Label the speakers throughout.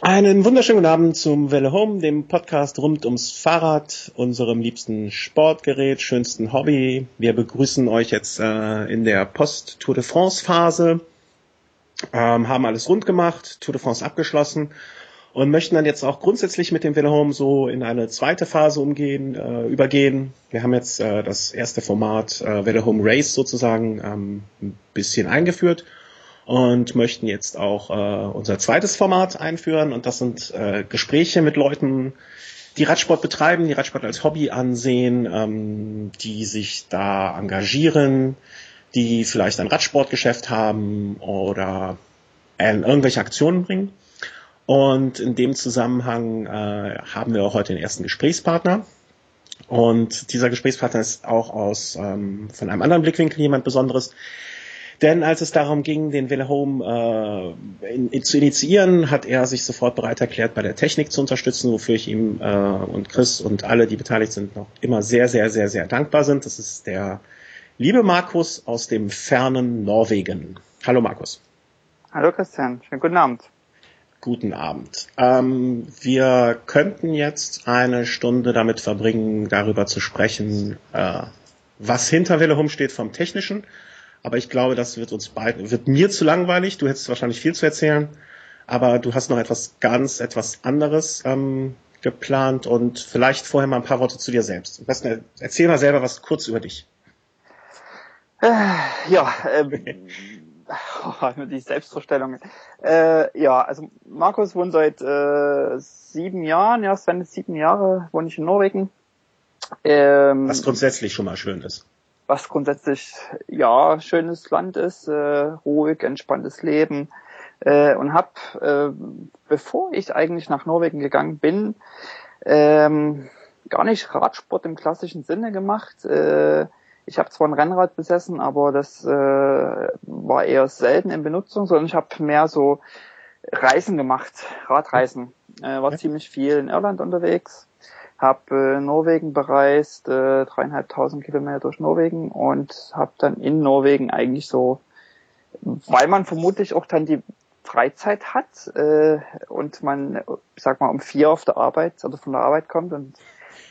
Speaker 1: Einen wunderschönen guten Abend zum Welle Home, dem Podcast rund ums Fahrrad, unserem liebsten Sportgerät, schönsten Hobby. Wir begrüßen euch jetzt äh, in der Post-Tour de France-Phase, ähm, haben alles rund gemacht, Tour de France abgeschlossen und möchten dann jetzt auch grundsätzlich mit dem Welle Home so in eine zweite Phase umgehen, äh, übergehen. Wir haben jetzt äh, das erste Format äh, Welle Home Race sozusagen ähm, ein bisschen eingeführt und möchten jetzt auch äh, unser zweites Format einführen und das sind äh, Gespräche mit Leuten, die Radsport betreiben, die Radsport als Hobby ansehen, ähm, die sich da engagieren, die vielleicht ein Radsportgeschäft haben oder äh, irgendwelche Aktionen bringen. Und in dem Zusammenhang äh, haben wir auch heute den ersten Gesprächspartner. Und dieser Gesprächspartner ist auch aus ähm, von einem anderen Blickwinkel jemand Besonderes, denn als es darum ging, den Wille Home äh, in, in, zu initiieren, hat er sich sofort bereit erklärt, bei der Technik zu unterstützen, wofür ich ihm äh, und Chris und alle, die beteiligt sind, noch immer sehr, sehr, sehr, sehr dankbar sind. Das ist der liebe Markus aus dem fernen Norwegen. Hallo Markus.
Speaker 2: Hallo Christian, schönen guten Abend.
Speaker 1: Guten Abend. Ähm, wir könnten jetzt eine Stunde damit verbringen, darüber zu sprechen, äh, was hinter Wille Home steht vom Technischen aber ich glaube, das wird uns beiden, wird mir zu langweilig. Du hättest wahrscheinlich viel zu erzählen, aber du hast noch etwas ganz, etwas anderes ähm, geplant und vielleicht vorher mal ein paar Worte zu dir selbst. Am besten erzähl mal selber was kurz über dich.
Speaker 2: Äh, ja, ähm, oh, die Selbstvorstellung. Äh, ja, also Markus wohnt seit äh, sieben Jahren, ja, Sven ist sieben Jahre, wohne ich in Norwegen.
Speaker 1: Ähm, was grundsätzlich schon mal schön ist
Speaker 2: was grundsätzlich ja schönes Land ist, äh, ruhig, entspanntes Leben äh, und habe, äh, bevor ich eigentlich nach Norwegen gegangen bin, ähm, gar nicht Radsport im klassischen Sinne gemacht. Äh, ich habe zwar ein Rennrad besessen, aber das äh, war eher selten in Benutzung, sondern ich habe mehr so Reisen gemacht, Radreisen. Äh, war ja. ziemlich viel in Irland unterwegs habe äh, Norwegen bereist, äh, dreieinhalbtausend Kilometer durch Norwegen und habe dann in Norwegen eigentlich so, weil man vermutlich auch dann die Freizeit hat äh, und man, sag mal, um vier auf der Arbeit oder von der Arbeit kommt und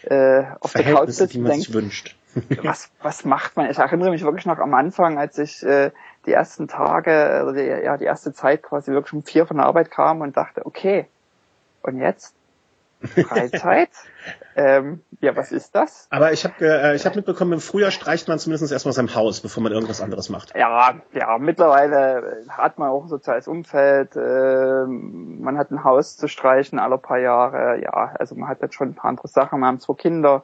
Speaker 2: äh, auf der Couch sitzt und denkt,
Speaker 1: wünscht.
Speaker 2: was, was macht man? Ich erinnere mich wirklich noch am Anfang, als ich äh, die ersten Tage, oder die, ja, die erste Zeit quasi wirklich um vier von der Arbeit kam und dachte, okay, und jetzt? Freizeit. ähm, ja, was ist das?
Speaker 1: Aber ich habe äh, ich hab mitbekommen, im Frühjahr streicht man zumindest erstmal sein Haus, bevor man irgendwas anderes macht.
Speaker 2: Ja, ja, mittlerweile hat man auch ein soziales Umfeld. Äh, man hat ein Haus zu streichen alle paar Jahre. Ja, also man hat jetzt schon ein paar andere Sachen. Wir haben zwei Kinder.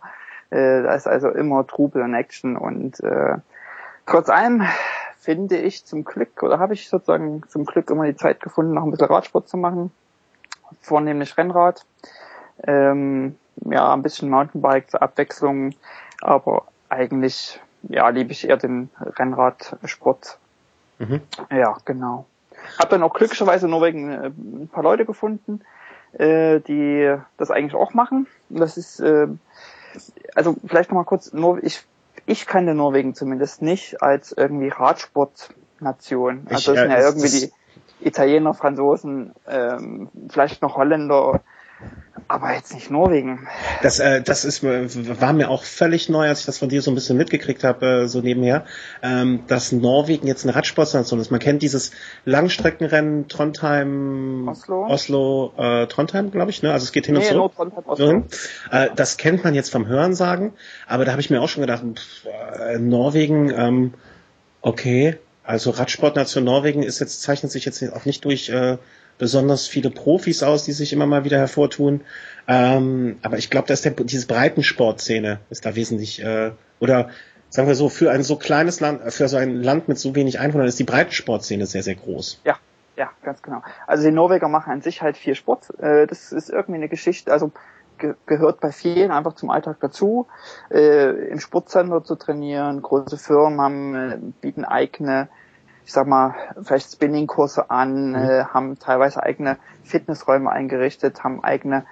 Speaker 2: Äh, da ist also immer Trubel und Action. Und äh, trotz allem finde ich zum Glück, oder habe ich sozusagen zum Glück immer die Zeit gefunden, noch ein bisschen Radsport zu machen. Vornehmlich Rennrad. Ähm, ja, ein bisschen Mountainbike zur Abwechslung, aber eigentlich ja, liebe ich eher den Rennradsport. Mhm. Ja, genau. Hab dann auch glücklicherweise in Norwegen äh, ein paar Leute gefunden, äh, die das eigentlich auch machen. Das ist äh, also vielleicht nochmal kurz, ich ich kannte Norwegen zumindest nicht als irgendwie Radsportnation. Also das sind ja irgendwie die Italiener, Franzosen, ähm, vielleicht noch Holländer aber jetzt nicht Norwegen.
Speaker 1: Das, äh, das ist war mir auch völlig neu, als ich das von dir so ein bisschen mitgekriegt habe, äh, so nebenher, ähm, dass Norwegen jetzt eine Radsportnation ist. Man kennt dieses Langstreckenrennen Trondheim, Oslo, Oslo äh, Trondheim, glaube ich, ne? Also es geht hin nee, und zurück. Trondheim, Oslo. Äh, das kennt man jetzt vom Hörensagen, aber da habe ich mir auch schon gedacht, pff, äh, Norwegen, ähm, okay, also Radsportnation Norwegen ist jetzt zeichnet sich jetzt auch nicht durch äh, besonders viele Profis aus, die sich immer mal wieder hervortun. Ähm, aber ich glaube, dass der, diese Breitensportszene ist da wesentlich, äh, oder sagen wir so, für ein so kleines Land, für so ein Land mit so wenig Einwohnern ist die Breitensportszene sehr, sehr groß.
Speaker 2: Ja, ja, ganz genau. Also die Norweger machen an sich halt viel Sport. Äh, das ist irgendwie eine Geschichte, also ge gehört bei vielen einfach zum Alltag dazu, äh, im Sportcenter zu trainieren. Große Firmen haben, äh, bieten eigene ich sag mal, vielleicht Spinning-Kurse an, mhm. äh, haben teilweise eigene Fitnessräume eingerichtet, haben eigene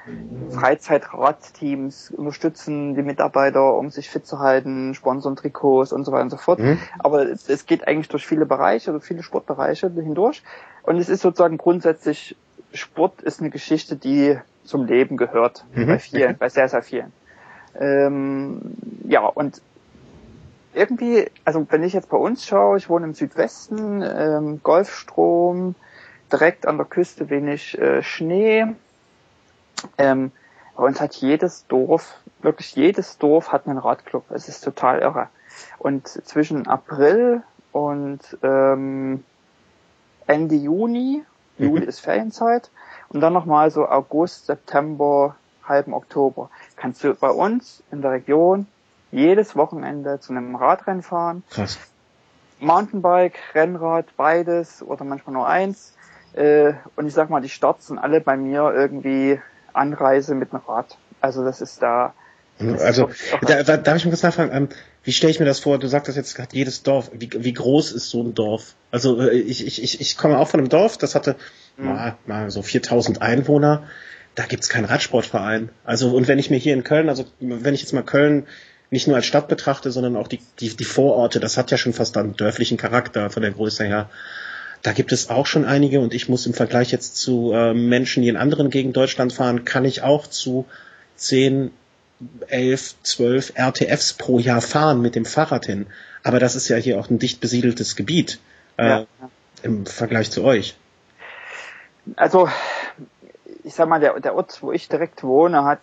Speaker 2: Freizeitradteams, unterstützen die Mitarbeiter, um sich fit zu halten, sponsern Trikots und so weiter und so fort. Mhm. Aber es, es, geht eigentlich durch viele Bereiche, also viele Sportbereiche hindurch. Und es ist sozusagen grundsätzlich Sport ist eine Geschichte, die zum Leben gehört. Mhm. Bei vielen, bei sehr, sehr vielen. Ähm, ja, und irgendwie, also wenn ich jetzt bei uns schaue, ich wohne im Südwesten, ähm, Golfstrom, direkt an der Küste wenig äh, Schnee. Ähm, bei uns hat jedes Dorf, wirklich jedes Dorf hat einen Radclub. Es ist total irre. Und zwischen April und ähm, Ende Juni, mhm. Juli ist Ferienzeit, und dann nochmal so August, September, halben Oktober, kannst du bei uns in der Region jedes Wochenende zu einem Radrennen fahren.
Speaker 1: Krass.
Speaker 2: Mountainbike, Rennrad, beides oder manchmal nur eins. Äh, und ich sag mal, die Starts sind alle bei mir irgendwie Anreise mit einem Rad. Also das ist da.
Speaker 1: Das also ist da, da, darf ich mal kurz nachfragen, ähm, wie stelle ich mir das vor? Du sagst das jetzt gerade jedes Dorf. Wie, wie groß ist so ein Dorf? Also äh, ich, ich, ich, ich komme auch von einem Dorf, das hatte mhm. mal, mal so 4000 Einwohner. Da gibt's keinen Radsportverein. Also und wenn ich mir hier in Köln, also wenn ich jetzt mal Köln nicht nur als Stadt betrachte, sondern auch die, die, die Vororte, das hat ja schon fast einen dörflichen Charakter von der Größe her. Da gibt es auch schon einige und ich muss im Vergleich jetzt zu äh, Menschen, die in anderen Gegenden Deutschland fahren, kann ich auch zu 10, 11, 12 RTFs pro Jahr fahren mit dem Fahrrad hin. Aber das ist ja hier auch ein dicht besiedeltes Gebiet äh, ja. im Vergleich zu euch.
Speaker 2: Also, ich sag mal, der, der Ort, wo ich direkt wohne, hat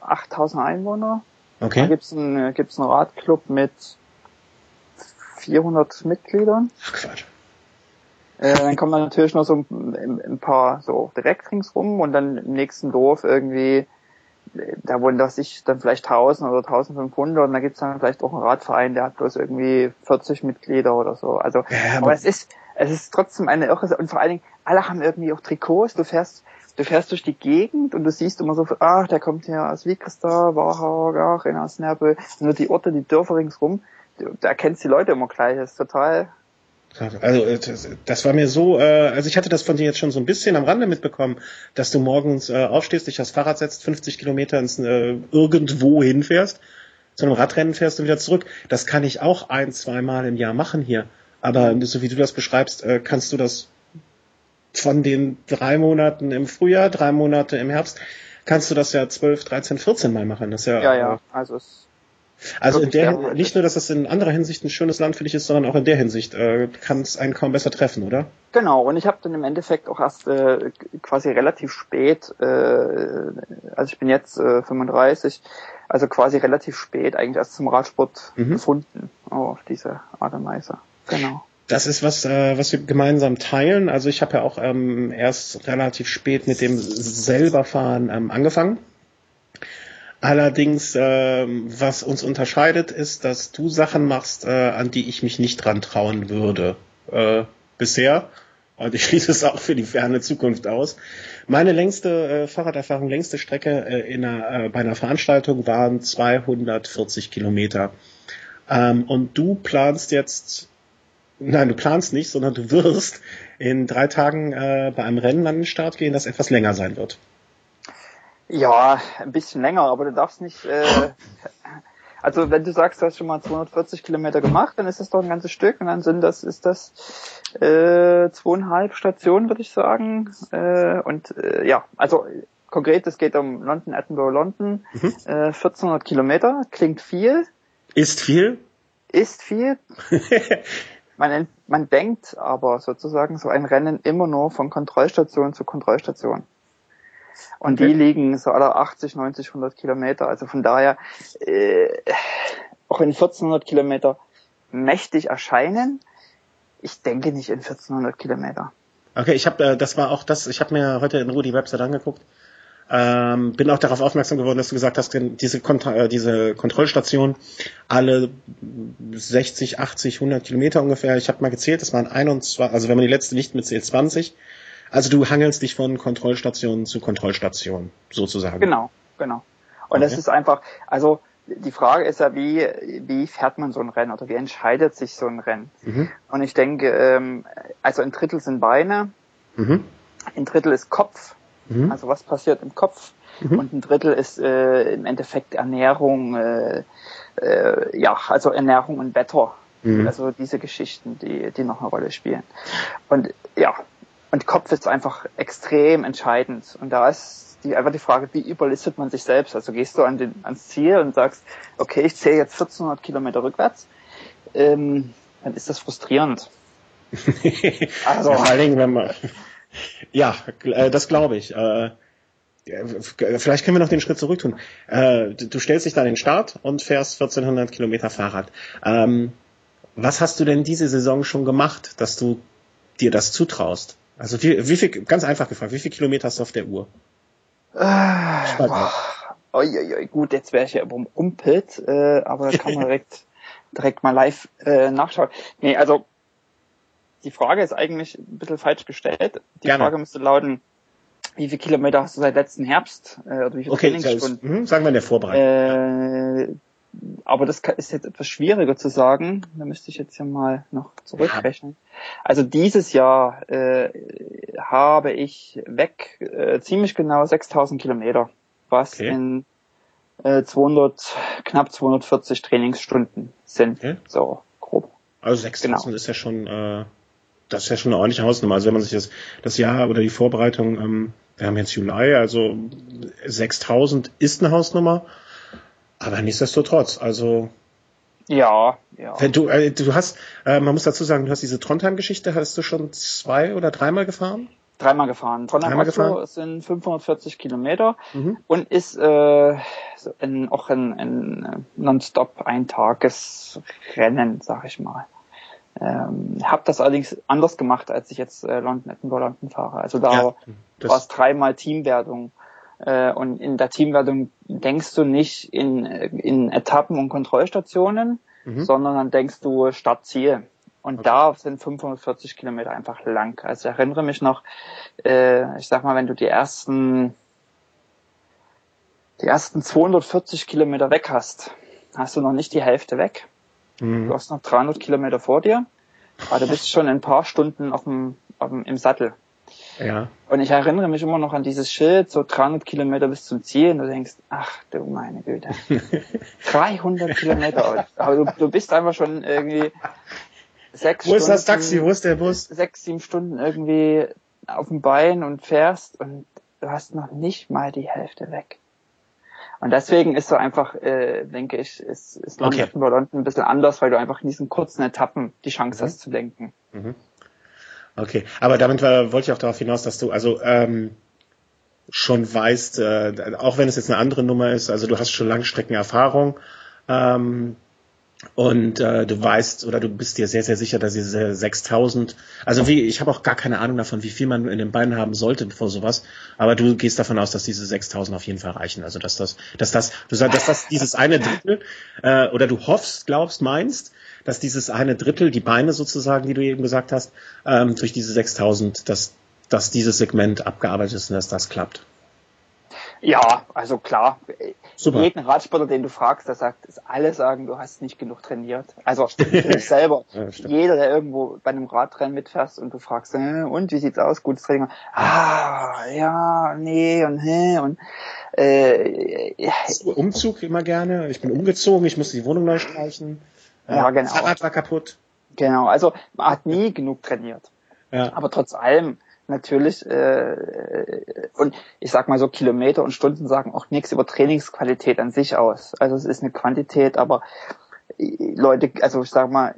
Speaker 2: 8000 Einwohner.
Speaker 1: Okay.
Speaker 2: Da gibt's einen, gibt's einen Radclub mit 400 Mitgliedern.
Speaker 1: Ach Quatsch.
Speaker 2: Äh, dann kommen natürlich noch so ein, ein, paar so direkt ringsrum und dann im nächsten Dorf irgendwie, da wohnen das sich dann vielleicht 1000 oder 1500 und da gibt's dann vielleicht auch einen Radverein, der hat bloß irgendwie 40 Mitglieder oder so. Also, ja, aber es ist, es ist trotzdem eine irre, und vor allen Dingen, alle haben irgendwie auch Trikots, du fährst, du fährst durch die Gegend und du siehst immer so, ach, der kommt hier aus Wiekerstar, Warhau, ach, in Asnerbe, nur die Orte, die Dörfer ringsrum, da erkennst die Leute immer gleich, das ist total,
Speaker 1: also äh, das, war mir so, äh, also ich hatte das von dir jetzt schon so ein bisschen am Rande mitbekommen, dass du morgens äh, aufstehst, dich aufs Fahrrad setzt, 50 Kilometer ins äh, irgendwo hinfährst, zu einem Radrennen fährst und wieder zurück. Das kann ich auch ein, zweimal im Jahr machen hier. Aber so wie du das beschreibst, äh, kannst du das von den drei Monaten im Frühjahr, drei Monate im Herbst, kannst du das ja 12, 13, 14 Mal machen. Das ist ja,
Speaker 2: ja, ja. Also es
Speaker 1: also in der nicht nur, dass es in anderer Hinsicht ein schönes Land für dich ist, sondern auch in der Hinsicht äh, kann es einen kaum besser treffen, oder?
Speaker 2: Genau, und ich habe dann im Endeffekt auch erst äh, quasi relativ spät, äh, also ich bin jetzt äh, 35, also quasi relativ spät eigentlich erst zum Radsport mhm. gefunden, oh, auf diese Art und Weise. Genau.
Speaker 1: Das ist was, äh, was wir gemeinsam teilen. Also ich habe ja auch ähm, erst relativ spät mit dem selberfahren ähm, angefangen Allerdings, äh, was uns unterscheidet, ist, dass du Sachen machst, äh, an die ich mich nicht dran trauen würde. Äh, bisher. Und ich schließe es auch für die ferne Zukunft aus. Meine längste äh, Fahrraderfahrung, längste Strecke äh, in einer, äh, bei einer Veranstaltung waren 240 Kilometer. Ähm, und du planst jetzt, nein, du planst nicht, sondern du wirst in drei Tagen äh, bei einem Rennen an den Start gehen, das etwas länger sein wird.
Speaker 2: Ja, ein bisschen länger, aber du darfst nicht. Äh, also wenn du sagst, du hast schon mal 240 Kilometer gemacht, dann ist das doch ein ganzes Stück und dann sind das ist das äh, zweieinhalb Stationen, würde ich sagen. Äh, und äh, ja, also konkret, es geht um London, Edinburgh, London, mhm. äh, 1400 Kilometer, klingt viel.
Speaker 1: Ist viel?
Speaker 2: Ist viel. man, man denkt aber sozusagen so ein Rennen immer nur von Kontrollstation zu Kontrollstation. Und okay. die liegen so alle 80, 90, 100 Kilometer. Also von daher, äh, auch in 1400 Kilometer mächtig erscheinen, ich denke nicht in 1400 Kilometer.
Speaker 1: Okay, ich habe, äh, das war auch das, ich habe mir heute in Ruhe die Website angeguckt. Ähm, bin auch darauf aufmerksam geworden, dass du gesagt hast, diese, Kont äh, diese Kontrollstation alle 60, 80, 100 Kilometer ungefähr. Ich habe mal gezählt, das waren 21, also wenn man die letzte nicht mitzählt, 20. Also du hangelst dich von Kontrollstation zu Kontrollstation, sozusagen.
Speaker 2: Genau, genau. Und okay. das ist einfach, also die Frage ist ja, wie, wie fährt man so ein Rennen oder wie entscheidet sich so ein Rennen? Mhm. Und ich denke, ähm, also ein Drittel sind Beine, mhm. ein Drittel ist Kopf, mhm. also was passiert im Kopf, mhm. und ein Drittel ist äh, im Endeffekt Ernährung, äh, äh, ja, also Ernährung und Wetter. Mhm. Also diese Geschichten, die, die noch eine Rolle spielen. Und ja, und Kopf ist einfach extrem entscheidend. Und da ist die, einfach die Frage, wie überlistet man sich selbst? Also gehst du an den, ans Ziel und sagst, okay, ich zähle jetzt 1400 Kilometer rückwärts, ähm, dann ist das frustrierend.
Speaker 1: also, ja, vor allen Dingen, wenn man, ja, äh, das glaube ich. Äh, vielleicht können wir noch den Schritt zurück tun. Äh, du stellst dich da an den Start und fährst 1400 Kilometer Fahrrad. Ähm, was hast du denn diese Saison schon gemacht, dass du dir das zutraust? Also wie, wie viel, ganz einfach gefragt, wie viel Kilometer hast du auf der Uhr?
Speaker 2: Äh, oi, oi, gut, jetzt wäre ich ja überrumpelt, äh, aber da kann man direkt, direkt mal live äh, nachschauen. Nee, also die Frage ist eigentlich ein bisschen falsch gestellt. Die Gerne. Frage müsste lauten, wie viele Kilometer hast du seit letzten Herbst?
Speaker 1: Äh, oder wie viele okay, Trainingsstunden? Ist, mh, sagen wir in der Vorbereitung.
Speaker 2: Äh, aber das ist jetzt etwas schwieriger zu sagen. Da müsste ich jetzt ja mal noch zurückrechnen. Ja. Also dieses Jahr äh, habe ich weg äh, ziemlich genau 6000 Kilometer, was okay. in äh, 200, knapp 240 Trainingsstunden sind. Okay. So grob.
Speaker 1: Also 6000 genau. ist ja schon äh, das ist ja schon eine ordentliche Hausnummer. Also wenn man sich das, das Jahr oder die Vorbereitung, ähm, wir haben jetzt Juli, also 6000 ist eine Hausnummer, aber nichtsdestotrotz, also
Speaker 2: ja, ja.
Speaker 1: Wenn du, äh, du hast, äh, man muss dazu sagen, du hast diese Trondheim-Geschichte, hattest du schon zwei oder dreimal gefahren?
Speaker 2: Dreimal gefahren. Trondheim dreimal gefahren? sind 540 Kilometer mhm. und ist äh, ein, auch ein, ein nonstop Eintagesrennen, sag ich mal. Ähm, habe das allerdings anders gemacht, als ich jetzt äh, London Edinburgh London fahre. Also da ja, war es dreimal Teamwertung. Äh, und in der Teamwertung denkst du nicht in, in Etappen und Kontrollstationen, mhm. sondern dann denkst du Startziel. Und okay. da sind 540 Kilometer einfach lang. Also ich erinnere mich noch, äh, ich sag mal, wenn du die ersten die ersten 240 Kilometer weg hast, hast du noch nicht die Hälfte weg. Mhm. Du hast noch 300 Kilometer vor dir, aber du bist schon ein paar Stunden auf dem, auf dem, im Sattel.
Speaker 1: Ja.
Speaker 2: Und ich erinnere mich immer noch an dieses Schild, so 300 Kilometer bis zum Ziel, und du denkst, ach du meine Güte, 300 Kilometer. Aber du, du bist einfach schon irgendwie sechs
Speaker 1: Wo Stunden, ist das Taxi? Wo ist der Bus?
Speaker 2: Sechs, sieben Stunden irgendwie auf dem Bein und fährst und du hast noch nicht mal die Hälfte weg. Und deswegen ist so einfach, äh, denke ich, ist, ist London okay. London ein bisschen anders, weil du einfach in diesen kurzen Etappen die Chance mhm. hast zu lenken. Mhm.
Speaker 1: Okay, aber damit war, wollte ich auch darauf hinaus, dass du also ähm, schon weißt, äh, auch wenn es jetzt eine andere Nummer ist, also du hast schon Langstreckenerfahrung, ähm, und äh, du weißt oder du bist dir sehr, sehr sicher, dass diese 6000, also wie, ich habe auch gar keine Ahnung davon, wie viel man in den Beinen haben sollte vor sowas, aber du gehst davon aus, dass diese 6000 auf jeden Fall reichen. Also dass das, dass das, du sagst, dass das dieses eine Drittel, äh, oder du hoffst, glaubst, meinst, dass dieses eine Drittel, die Beine sozusagen, die du eben gesagt hast, ähm, durch diese 6000, dass, dass dieses Segment abgearbeitet ist und dass das klappt.
Speaker 2: Ja, also klar. Super. Jeden Radsportler, den du fragst, der sagt, ist alle sagen, du hast nicht genug trainiert. Also dich selber. Ja, Jeder, der irgendwo bei einem Radrennen mitfährst und du fragst, äh, und wie sieht's aus? Gutes Training. Ah, ja, nee und hä und
Speaker 1: äh, Umzug immer gerne. Ich bin umgezogen, ich musste die Wohnung neu streichen.
Speaker 2: Ja, genau.
Speaker 1: Fahrrad war kaputt.
Speaker 2: Genau, also man hat nie genug trainiert. Ja. Aber trotz allem natürlich äh, und ich sag mal so Kilometer und Stunden sagen auch nichts über Trainingsqualität an sich aus. Also es ist eine Quantität, aber äh, Leute, also ich sag mal,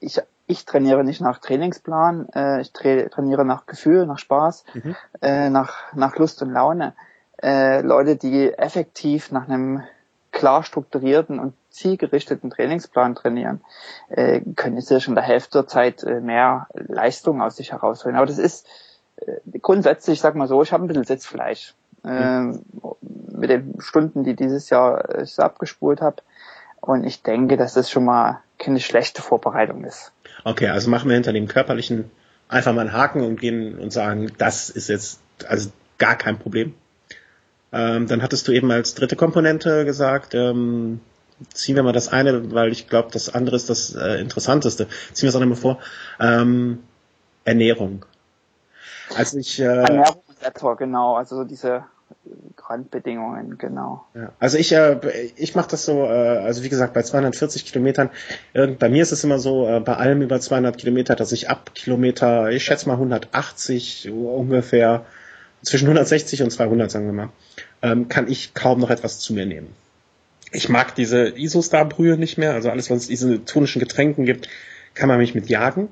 Speaker 2: ich ich trainiere nicht nach Trainingsplan, äh, ich tra trainiere nach Gefühl, nach Spaß, mhm. äh, nach nach Lust und Laune. Äh, Leute, die effektiv nach einem klar strukturierten und zielgerichteten Trainingsplan trainieren, äh, können jetzt schon der Hälfte der Zeit äh, mehr Leistung aus sich herausholen. Aber das ist äh, grundsätzlich, sag mal so, ich habe ein bisschen Sitzfleisch. Äh, mit den Stunden, die dieses Jahr ich abgespult habe. Und ich denke, dass das schon mal keine schlechte Vorbereitung ist.
Speaker 1: Okay, also machen wir hinter dem körperlichen einfach mal einen Haken und gehen und sagen, das ist jetzt also gar kein Problem. Ähm, dann hattest du eben als dritte Komponente gesagt, ähm, ziehen wir mal das eine, weil ich glaube, das andere ist das äh, Interessanteste. Ziehen wir es auch nochmal vor. Ähm, Ernährung.
Speaker 2: Als ich äh, Ernährung und Wetter, genau. Also diese Randbedingungen, genau.
Speaker 1: Ja, also ich, äh, ich mache das so, äh, also wie gesagt, bei 240 Kilometern, äh, bei mir ist es immer so, äh, bei allem über 200 Kilometer, dass ich ab Kilometer, ich schätze mal 180 ungefähr, zwischen 160 und 200, sagen wir mal, ähm, kann ich kaum noch etwas zu mir nehmen. Ich mag diese Isostar-Brühe nicht mehr, also alles, was es diese tonischen Getränken gibt, kann man mich mit jagen.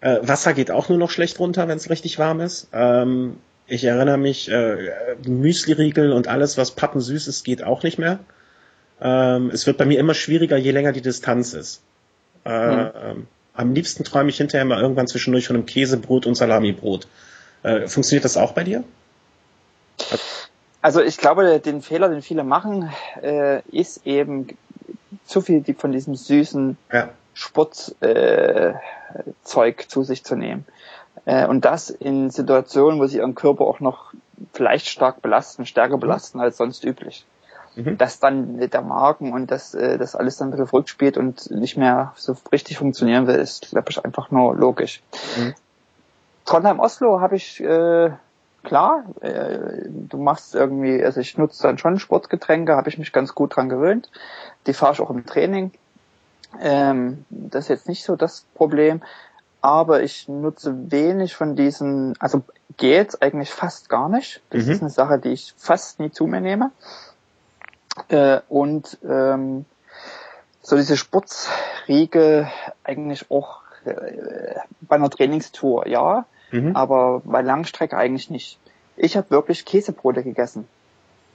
Speaker 1: Äh, Wasser geht auch nur noch schlecht runter, wenn es richtig warm ist. Ähm, ich erinnere mich, äh, Müsli-Riegel und alles, was pappensüß ist, geht auch nicht mehr. Ähm, es wird bei mir immer schwieriger, je länger die Distanz ist. Äh, mhm. Am liebsten träume ich hinterher mal irgendwann zwischendurch von einem Käsebrot und Salamibrot. Äh, funktioniert das auch bei dir?
Speaker 2: Also ich glaube, den Fehler, den viele machen, äh, ist eben zu viel von diesem süßen ja. Sportzeug äh, zu sich zu nehmen. Äh, und das in Situationen, wo sie ihren Körper auch noch vielleicht stark belasten, stärker mhm. belasten als sonst üblich. Mhm. Dass dann der Magen und das, äh, das alles dann ein bisschen verrückt spielt und nicht mehr so richtig funktionieren will, ist, glaube ich, einfach nur logisch. Mhm. Trondheim-Oslo habe ich, äh, klar, äh, du machst irgendwie, also ich nutze dann schon Sportgetränke, habe ich mich ganz gut dran gewöhnt. Die fahre ich auch im Training. Ähm, das ist jetzt nicht so das Problem aber ich nutze wenig von diesen, also geht eigentlich fast gar nicht. Das mhm. ist eine Sache, die ich fast nie zu mir nehme. Äh, und ähm, so diese Sportsriegel eigentlich auch äh, bei einer Trainingstour, ja, mhm. aber bei Langstrecke eigentlich nicht. Ich habe wirklich Käsebrote gegessen.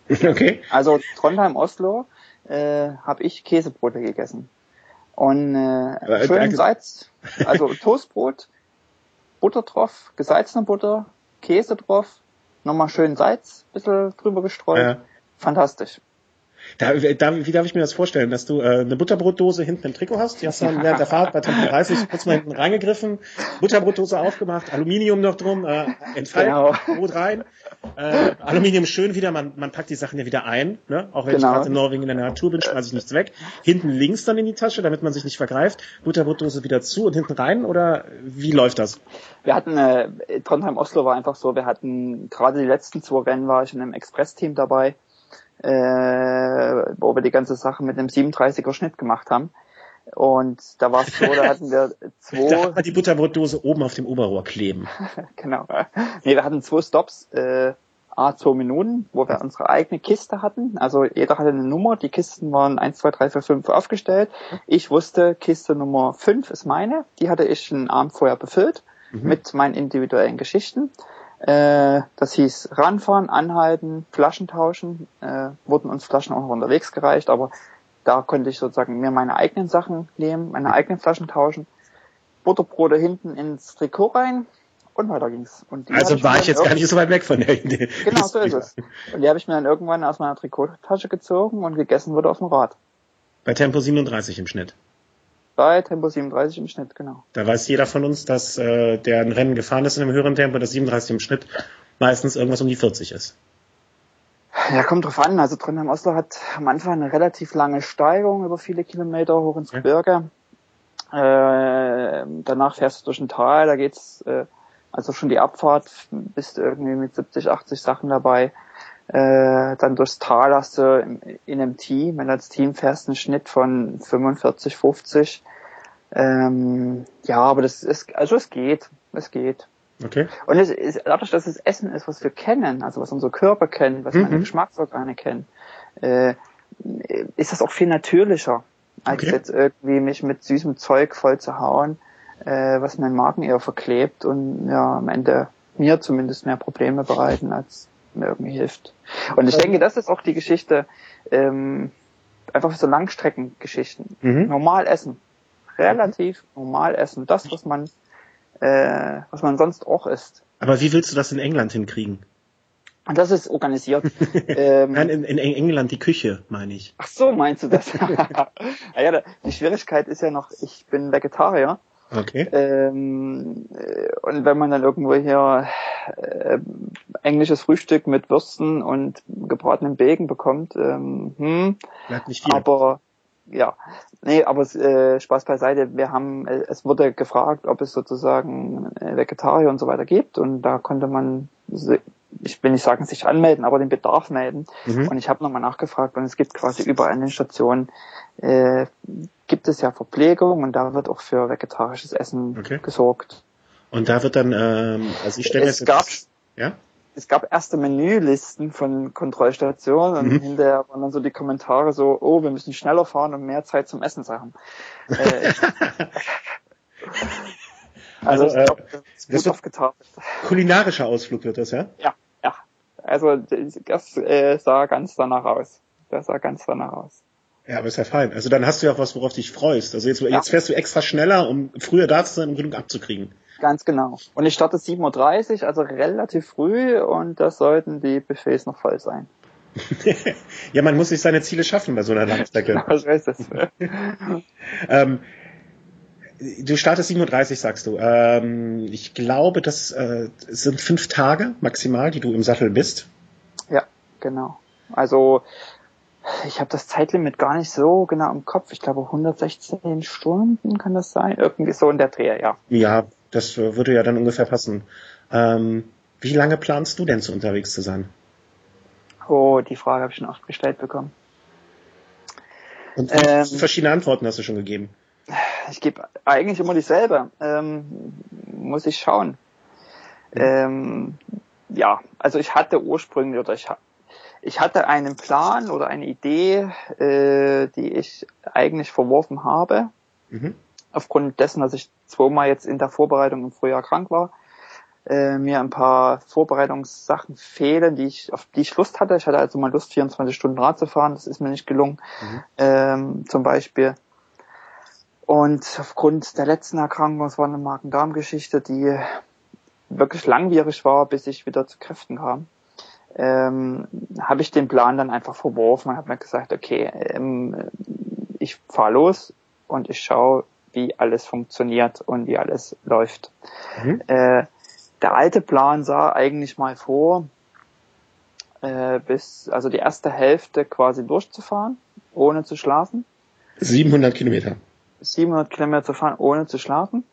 Speaker 1: Okay.
Speaker 2: Also Trondheim, Oslo äh, habe ich Käsebrote gegessen. Und äh, schön Salz, also Toastbrot, Butter drauf, gesalzene Butter, Käse drauf, nochmal schön Salz, bisschen drüber gestreut. Ja. Fantastisch.
Speaker 1: Da, da, wie darf ich mir das vorstellen, dass du äh, eine Butterbrotdose hinten im Trikot hast? Die hast du dann während der Fahrt bei Tempo 30 kurz mal hinten reingegriffen, Butterbrotdose aufgemacht, Aluminium noch drum, äh, entfaltet, genau. Brot rein, äh, Aluminium schön wieder, man, man packt die Sachen ja wieder ein, ne? auch wenn genau. ich gerade in Norwegen in der Natur bin, schmeiße ich nichts weg. Hinten links dann in die Tasche, damit man sich nicht vergreift, Butterbrotdose wieder zu und hinten rein oder wie läuft das?
Speaker 2: Wir hatten, äh, Trondheim-Oslo war einfach so, wir hatten gerade die letzten zwei Rennen war ich in einem Express-Team dabei äh, wo wir die ganze Sache mit einem 37er Schnitt gemacht haben. Und da war es so, da hatten wir zwei. Da hat
Speaker 1: man die Butterbrotdose oben auf dem Oberrohr kleben.
Speaker 2: genau. Nee, wir hatten zwei Stops, äh, a zwei Minuten, wo wir unsere eigene Kiste hatten. Also jeder hatte eine Nummer. Die Kisten waren 1, 2, 3, 4, 5 aufgestellt. Ich wusste, Kiste Nummer 5 ist meine. Die hatte ich einen Abend vorher befüllt mhm. mit meinen individuellen Geschichten. Äh, das hieß ranfahren, anhalten, Flaschen tauschen. Äh, wurden uns Flaschen auch noch unterwegs gereicht, aber da konnte ich sozusagen mir meine eigenen Sachen nehmen, meine eigenen Flaschen tauschen. Butterbrote hinten ins Trikot rein und weiter ging's. Und
Speaker 1: also war ich jetzt gar nicht so weit weg von der
Speaker 2: Idee. Genau, so ist es. Und die habe ich mir dann irgendwann aus meiner Trikottasche gezogen und gegessen wurde auf dem Rad.
Speaker 1: Bei Tempo 37 im Schnitt
Speaker 2: bei Tempo 37 im Schnitt, genau.
Speaker 1: Da weiß jeder von uns, dass äh, der ein Rennen gefahren ist in einem höheren Tempo, das 37 im Schnitt meistens irgendwas um die 40 ist.
Speaker 2: Ja, kommt drauf an. Also Trondheim Oslo hat am Anfang eine relativ lange Steigung über viele Kilometer hoch ins Gebirge. Ja. Äh, danach fährst du durch ein Tal, da geht's äh, also schon die Abfahrt, bist du irgendwie mit 70, 80 Sachen dabei. Äh, dann durchs Tal hast du in, in einem Team, wenn du als Team fährst, einen Schnitt von 45, 50. Ähm, ja, aber das ist, also es geht, es geht.
Speaker 1: Okay.
Speaker 2: Und es ist, dadurch, dass es Essen ist, was wir kennen, also was unser Körper kennt, was mhm. meine Geschmacksorgane kennen, äh, ist das auch viel natürlicher, als okay. jetzt irgendwie mich mit süßem Zeug voll zu hauen, äh, was meinen Magen eher verklebt und ja am Ende mir zumindest mehr Probleme bereiten, als mir irgendwie hilft. Und ich denke, das ist auch die Geschichte, ähm, einfach so Langstreckengeschichten. Mhm. Normal essen. Relativ mhm. normal essen. Das, was man, äh, was man sonst auch isst.
Speaker 1: Aber wie willst du das in England hinkriegen?
Speaker 2: Und das ist organisiert.
Speaker 1: ähm, Nein, in, in, England die Küche, meine ich.
Speaker 2: Ach so, meinst du das? ja, die Schwierigkeit ist ja noch, ich bin Vegetarier.
Speaker 1: Okay.
Speaker 2: Ähm, äh, und wenn man dann irgendwo hier äh, englisches Frühstück mit Würsten und gebratenen Bacon bekommt, ähm, hm,
Speaker 1: Bleibt nicht viel.
Speaker 2: aber ja, nee, aber äh, Spaß beiseite. Wir haben, äh, es wurde gefragt, ob es sozusagen äh, Vegetarier und so weiter gibt und da konnte man ich will nicht sagen, sich anmelden, aber den Bedarf melden. Mhm. Und ich habe nochmal nachgefragt und es gibt quasi überall an den Stationen äh, gibt es ja Verpflegung und da wird auch für vegetarisches Essen okay. gesorgt.
Speaker 1: Und da wird dann, ähm, also ich stelle
Speaker 2: es gab, ja? es gab erste Menülisten von Kontrollstationen und mhm. hinterher waren dann so die Kommentare so, oh, wir müssen schneller fahren und mehr Zeit zum Essen haben. äh,
Speaker 1: also, also ich glaub, äh, das wird aufgetafelt. Kulinarischer Ausflug wird das, ja?
Speaker 2: Ja, ja. Also das äh, sah ganz danach aus. Das sah ganz danach aus.
Speaker 1: Ja, aber ist ja fein. Also dann hast du ja auch was, worauf dich freust. Also jetzt, ja. jetzt fährst du extra schneller, um früher da zu sein, um genug abzukriegen.
Speaker 2: Ganz genau. Und ich starte 7.30 Uhr, also relativ früh und da sollten die Buffets noch voll sein.
Speaker 1: ja, man muss sich seine Ziele schaffen bei so einer Langstrecke. genau, ich weiß das. ähm, du startest 7.30 Uhr, sagst du. Ähm, ich glaube, das äh, sind fünf Tage maximal, die du im Sattel bist.
Speaker 2: Ja, genau. Also ich habe das Zeitlimit gar nicht so genau im Kopf. Ich glaube 116 Stunden kann das sein. Irgendwie so in der Dreh, ja.
Speaker 1: Ja, das würde ja dann ungefähr passen. Ähm, wie lange planst du denn zu unterwegs zu sein?
Speaker 2: Oh, die Frage habe ich schon oft gestellt bekommen.
Speaker 1: Und ähm, verschiedene Antworten hast du schon gegeben.
Speaker 2: Ich gebe eigentlich immer dieselbe. Ähm, muss ich schauen. Mhm. Ähm, ja, also ich hatte ursprünglich oder ich ich hatte einen Plan oder eine Idee, äh, die ich eigentlich verworfen habe. Mhm. Aufgrund dessen, dass ich zweimal jetzt in der Vorbereitung im Frühjahr krank war, äh, mir ein paar Vorbereitungssachen fehlen, die ich, auf die ich Lust hatte. Ich hatte also mal Lust, 24 Stunden Rad zu fahren. Das ist mir nicht gelungen, mhm. ähm, zum Beispiel. Und aufgrund der letzten Erkrankung, es war eine Magen-Darm-Geschichte, die wirklich langwierig war, bis ich wieder zu Kräften kam ähm, habe ich den Plan dann einfach verworfen und habe mir gesagt, okay, ähm, ich fahre los und ich schaue, wie alles funktioniert und wie alles läuft. Mhm. Äh, der alte Plan sah eigentlich mal vor, äh, bis also die erste Hälfte quasi durchzufahren, ohne zu schlafen.
Speaker 1: 700 Kilometer.
Speaker 2: 700 Kilometer zu fahren, ohne zu schlafen.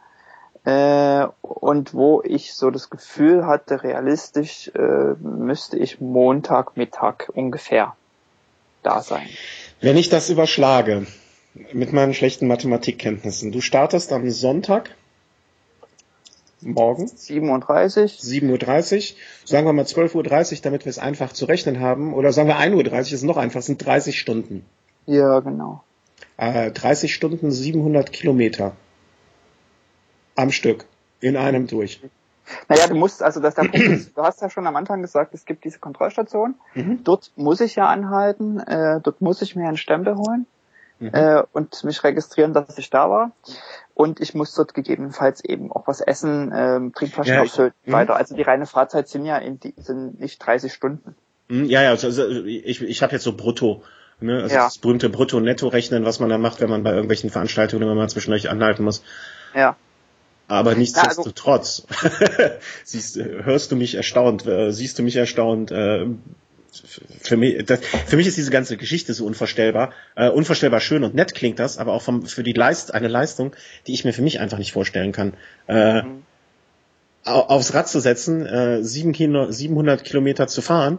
Speaker 2: Äh, und wo ich so das Gefühl hatte, realistisch äh, müsste ich Montagmittag ungefähr da sein.
Speaker 1: Wenn ich das überschlage mit meinen schlechten Mathematikkenntnissen, du startest am Sonntag morgen
Speaker 2: 37
Speaker 1: 7.30 Uhr, sagen wir mal 12.30 Uhr, damit wir es einfach zu rechnen haben, oder sagen wir 1.30 Uhr, ist noch einfach, sind 30 Stunden.
Speaker 2: Ja, genau.
Speaker 1: Äh, 30 Stunden, 700 Kilometer am Stück in einem durch.
Speaker 2: Naja, du musst, also das der Punkt ist, du hast ja schon am Anfang gesagt, es gibt diese Kontrollstation. Mhm. Dort muss ich ja anhalten, äh, dort muss ich mir einen Stempel holen mhm. äh, und mich registrieren, dass ich da war. Und ich muss dort gegebenenfalls eben auch was essen, äh, Trinkflaschen ja, auffüllen mhm. weiter. Also die reine Fahrzeit sind ja in die, sind nicht 30 Stunden.
Speaker 1: Mhm, ja, ja, also, also ich, ich habe jetzt so brutto. Ne? Also ja. das berühmte Brutto-Netto-Rechnen, was man da macht, wenn man bei irgendwelchen Veranstaltungen immer mal zwischendurch anhalten muss.
Speaker 2: Ja.
Speaker 1: Aber nichtsdestotrotz, ja, also, siehst, hörst du mich erstaunt, äh, siehst du mich erstaunt. Äh, für mich, das, für mich ist diese ganze Geschichte so unvorstellbar, äh, unvorstellbar schön und nett klingt das, aber auch vom, für die Leist, eine Leistung, die ich mir für mich einfach nicht vorstellen kann. Äh, mhm. Aufs Rad zu setzen, äh, sieben Kilo, 700 Kilometer zu fahren,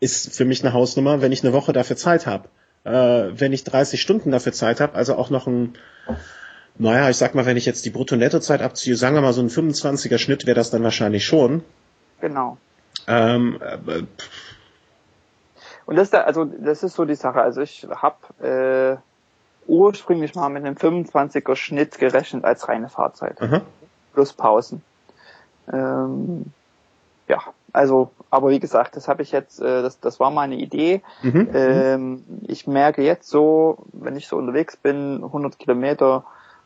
Speaker 1: ist für mich eine Hausnummer, wenn ich eine Woche dafür Zeit habe. Äh, wenn ich 30 Stunden dafür Zeit habe, also auch noch ein naja, ich sag mal, wenn ich jetzt die Brutto-Netto-Zeit abziehe, sagen wir mal so ein 25er Schnitt wäre das dann wahrscheinlich schon.
Speaker 2: Genau. Ähm, äh, und das ist da, also das ist so die Sache. Also ich habe äh, ursprünglich mal mit einem 25er Schnitt gerechnet als reine Fahrzeit. Aha. Plus Pausen. Ähm, ja, also, aber wie gesagt, das habe ich jetzt, äh, das, das war meine Idee. Mhm. Ähm, ich merke jetzt so, wenn ich so unterwegs bin, 100 Kilometer,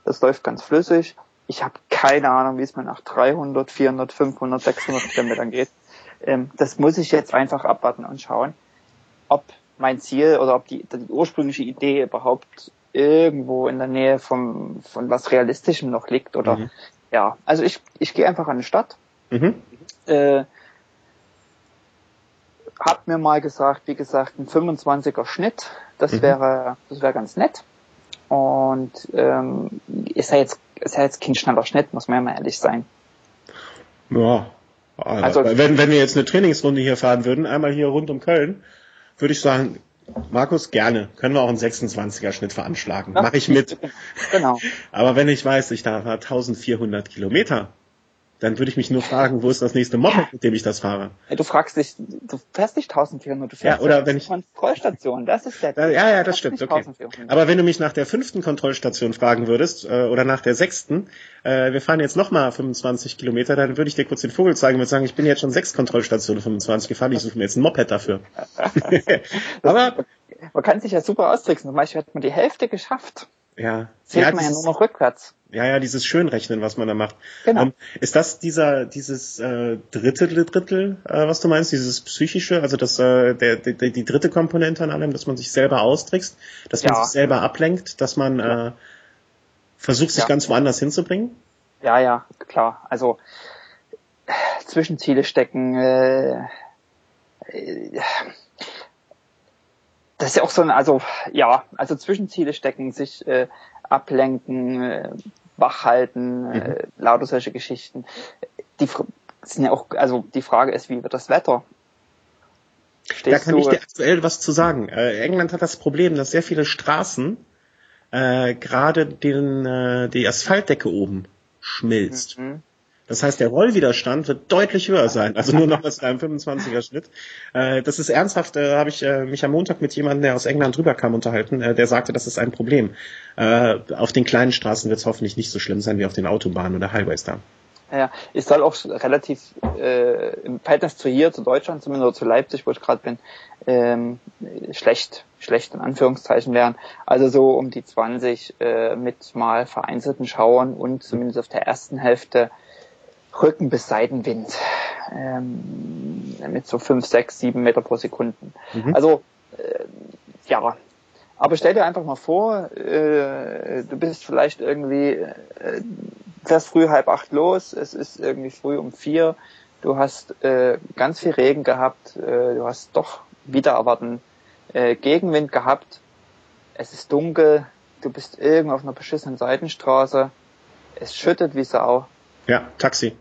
Speaker 2: das läuft ganz flüssig. Ich habe keine Ahnung, wie es mir nach 300, 400, 500, 600 Kilometern geht. Ähm, das muss ich jetzt einfach abwarten und schauen, ob mein Ziel oder ob die, die ursprüngliche Idee überhaupt irgendwo in der Nähe vom, von was Realistischem noch liegt oder mhm. ja, also ich, ich gehe einfach an die Stadt. Mhm. Äh, hab mir mal gesagt, wie gesagt, ein 25er Schnitt, das mhm. wäre, das wäre ganz nett. Und ähm, ist ja jetzt ist ja jetzt kein schneller Schnitt, muss man ja mal ehrlich sein.
Speaker 1: Ja, Also, wenn, wenn wir jetzt eine Trainingsrunde hier fahren würden, einmal hier rund um Köln, würde ich sagen, Markus, gerne. Können wir auch einen 26er Schnitt veranschlagen. Mache ich mit. Genau. Aber wenn ich weiß, ich da 1400 Kilometer dann würde ich mich nur fragen, wo ist das nächste Moped, mit dem ich das fahre?
Speaker 2: Du fragst dich, du fährst nicht 1400, du
Speaker 1: fährst ja, oder wenn ich
Speaker 2: Kontrollstation, das ist der.
Speaker 1: Ja, ja, das stimmt, okay. Aber wenn du mich nach der fünften Kontrollstation fragen würdest äh, oder nach der sechsten, äh, wir fahren jetzt nochmal 25 Kilometer, dann würde ich dir kurz den Vogel zeigen und würde sagen, ich bin jetzt schon sechs Kontrollstationen 25 gefahren, ich suche mir jetzt ein Moped dafür.
Speaker 2: Aber man kann sich ja super austricksen. Zum Beispiel hat man die Hälfte geschafft.
Speaker 1: Ja.
Speaker 2: Zählt ja, man ja nur noch rückwärts.
Speaker 1: Ja, ja, dieses Schönrechnen, was man da macht. Genau. Ähm, ist das dieser, dieses äh, dritte Drittel, äh, was du meinst, dieses psychische, also das, äh, der, der, die dritte Komponente an allem, dass man sich selber austrickst, dass man ja. sich selber ablenkt, dass man ja. äh, versucht, sich ja. ganz woanders hinzubringen?
Speaker 2: Ja, ja, klar. Also Zwischenziele stecken, äh, äh, das ist ja auch so ein, also ja, also Zwischenziele stecken, sich äh, ablenken, äh, wach halten, äh, mhm. äh, lauter solche Geschichten. Die sind ja auch, also die Frage ist, wie wird das Wetter?
Speaker 1: Stehst da kann du, ich dir aktuell was zu sagen. Äh, England hat das Problem, dass sehr viele Straßen äh, gerade den äh, die Asphaltdecke oben schmilzt. Mhm. Das heißt, der Rollwiderstand wird deutlich höher sein, also nur noch als einem 25er Schnitt. Äh, das ist ernsthaft, äh, habe ich äh, mich am Montag mit jemandem, der aus England rüberkam, unterhalten, äh, der sagte, das ist ein Problem. Äh, auf den kleinen Straßen wird es hoffentlich nicht so schlimm sein wie auf den Autobahnen oder Highways da.
Speaker 2: Ja, ich soll auch relativ äh, im Verhältnis zu hier, zu Deutschland zumindest zu Leipzig, wo ich gerade bin, ähm, schlecht, schlecht in Anführungszeichen werden. Also so um die 20 äh, mit mal vereinzelten Schauern und zumindest auf der ersten Hälfte Rücken- bis Seitenwind ähm, mit so 5, 6, 7 Meter pro Sekunde. Mhm. Also äh, ja, aber stell dir einfach mal vor, äh, du bist vielleicht irgendwie, äh, fährst früh halb acht los, es ist irgendwie früh um vier, du hast äh, ganz viel Regen gehabt, äh, du hast doch wieder erwarten äh, Gegenwind gehabt, es ist dunkel, du bist irgendwo auf einer beschissenen Seitenstraße, es schüttet wie Sau.
Speaker 1: Ja, Taxi.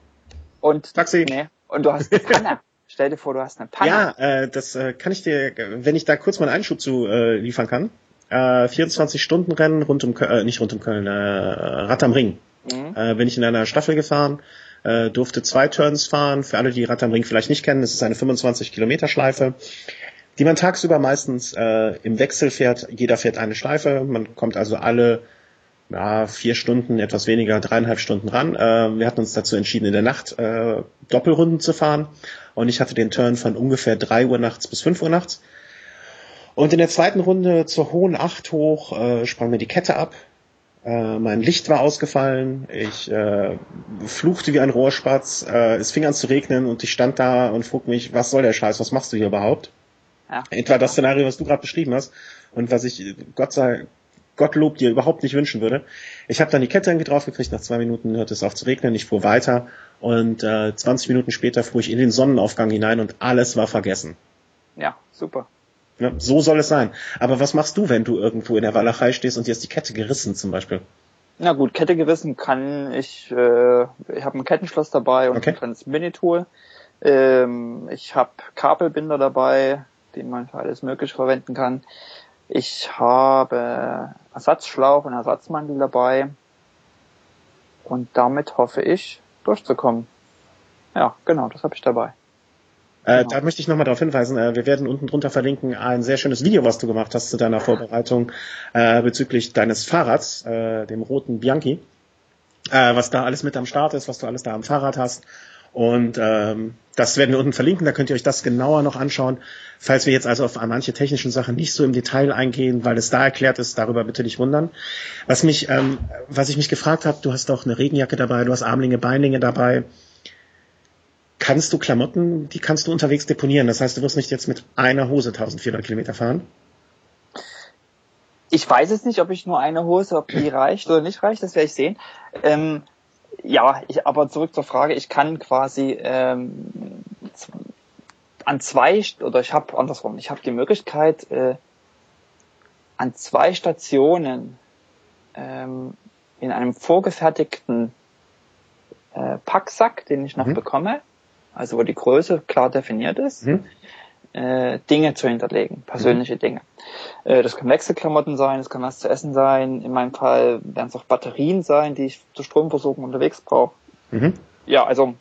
Speaker 2: Und,
Speaker 1: Taxi.
Speaker 2: Nee, und du hast eine Panne. Stell dir vor, du hast eine Panne.
Speaker 1: Ja, äh, das äh, kann ich dir, wenn ich da kurz mal einen Einschub zu äh, liefern kann. Äh, 24 Stunden Rennen rund um Köln, äh, nicht rund um Köln, äh, Rad am Ring. Mhm. Äh, bin ich in einer Staffel gefahren, äh, durfte zwei Turns fahren. Für alle, die Rad am Ring vielleicht nicht kennen, das ist eine 25 Kilometer Schleife, die man tagsüber meistens äh, im Wechsel fährt. Jeder fährt eine Schleife. Man kommt also alle ja, vier Stunden, etwas weniger, dreieinhalb Stunden ran. Äh, wir hatten uns dazu entschieden, in der Nacht äh, Doppelrunden zu fahren. Und ich hatte den Turn von ungefähr drei Uhr nachts bis fünf Uhr nachts. Und in der zweiten Runde zur hohen Acht hoch äh, sprang mir die Kette ab. Äh, mein Licht war ausgefallen. Ich äh, fluchte wie ein Rohrspatz. Äh, es fing an zu regnen und ich stand da und frug mich, was soll der Scheiß? Was machst du hier überhaupt? Ja. Etwa das Szenario, was du gerade beschrieben hast und was ich Gott sei Gottlob dir überhaupt nicht wünschen würde. Ich habe dann die Kette irgendwie draufgekriegt, nach zwei Minuten hörte es auf zu regnen, ich fuhr weiter und äh, 20 Minuten später fuhr ich in den Sonnenaufgang hinein und alles war vergessen.
Speaker 2: Ja, super.
Speaker 1: Ja, so soll es sein. Aber was machst du, wenn du irgendwo in der Walachei stehst und dir ist die Kette gerissen zum Beispiel?
Speaker 2: Na gut, Kette gerissen kann ich, äh, ich habe ein Kettenschloss dabei und okay. ein kleines Minitool. Ähm, ich habe Kabelbinder dabei, den man für alles Mögliche verwenden kann. Ich habe Ersatzschlauch und Ersatzmantel dabei. Und damit hoffe ich, durchzukommen. Ja, genau, das habe ich dabei.
Speaker 1: Äh, genau. Da möchte ich nochmal darauf hinweisen, äh, wir werden unten drunter verlinken ein sehr schönes Video, was du gemacht hast zu deiner Vorbereitung äh, bezüglich deines Fahrrads, äh, dem roten Bianchi. Äh, was da alles mit am Start ist, was du alles da am Fahrrad hast. Und ähm, das werden wir unten verlinken, da könnt ihr euch das genauer noch anschauen. Falls wir jetzt also auf manche technischen Sachen nicht so im Detail eingehen, weil es da erklärt ist, darüber bitte nicht wundern. Was mich, ähm, was ich mich gefragt habe, du hast auch eine Regenjacke dabei, du hast Armlinge, Beinlinge dabei. Kannst du Klamotten, die kannst du unterwegs deponieren? Das heißt, du wirst nicht jetzt mit einer Hose 1400 Kilometer fahren?
Speaker 2: Ich weiß es nicht, ob ich nur eine Hose, ob die reicht oder nicht reicht, das werde ich sehen. Ähm, ja, ich, aber zurück zur Frage, ich kann quasi ähm, an zwei, oder ich habe andersrum, ich habe die Möglichkeit, äh, an zwei Stationen ähm, in einem vorgefertigten äh, Packsack, den ich noch mhm. bekomme, also wo die Größe klar definiert ist, mhm. Äh, Dinge zu hinterlegen, persönliche mhm. Dinge. Äh, das können Wechselklamotten sein, das kann was zu essen sein. In meinem Fall werden es auch Batterien sein, die ich zur Stromversorgung unterwegs brauche. Mhm. Ja, also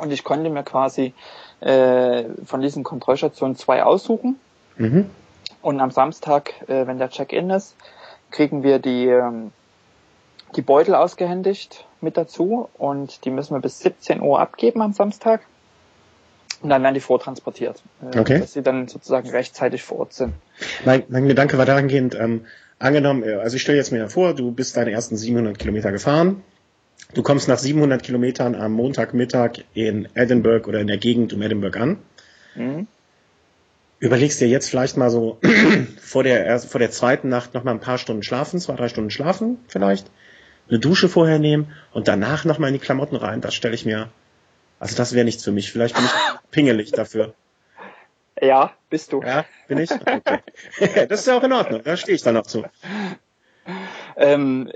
Speaker 2: und ich konnte mir quasi äh, von diesen Kontrollstationen zwei aussuchen. Mhm. Und am Samstag, äh, wenn der Check-in ist, kriegen wir die, ähm, die Beutel ausgehändigt mit dazu und die müssen wir bis 17 Uhr abgeben am Samstag. Und dann werden die vortransportiert, äh, okay. dass sie dann sozusagen rechtzeitig vor Ort sind.
Speaker 1: Mein, mein Gedanke war dahingehend, ähm, angenommen, äh, also ich stelle jetzt mir vor, du bist deine ersten 700 Kilometer gefahren, du kommst nach 700 Kilometern am Montagmittag in Edinburgh oder in der Gegend um Edinburgh an. Mhm. Überlegst dir jetzt vielleicht mal so vor der, vor der zweiten Nacht noch mal ein paar Stunden schlafen, zwei, drei Stunden schlafen vielleicht, eine Dusche vorher nehmen und danach noch mal in die Klamotten rein. Das stelle ich mir, also das wäre nichts für mich. Vielleicht bin ich pingelig dafür.
Speaker 2: Ja, bist du.
Speaker 1: Ja, bin ich? Okay. das ist ja auch in Ordnung, da stehe ich dann noch zu.
Speaker 2: Ähm,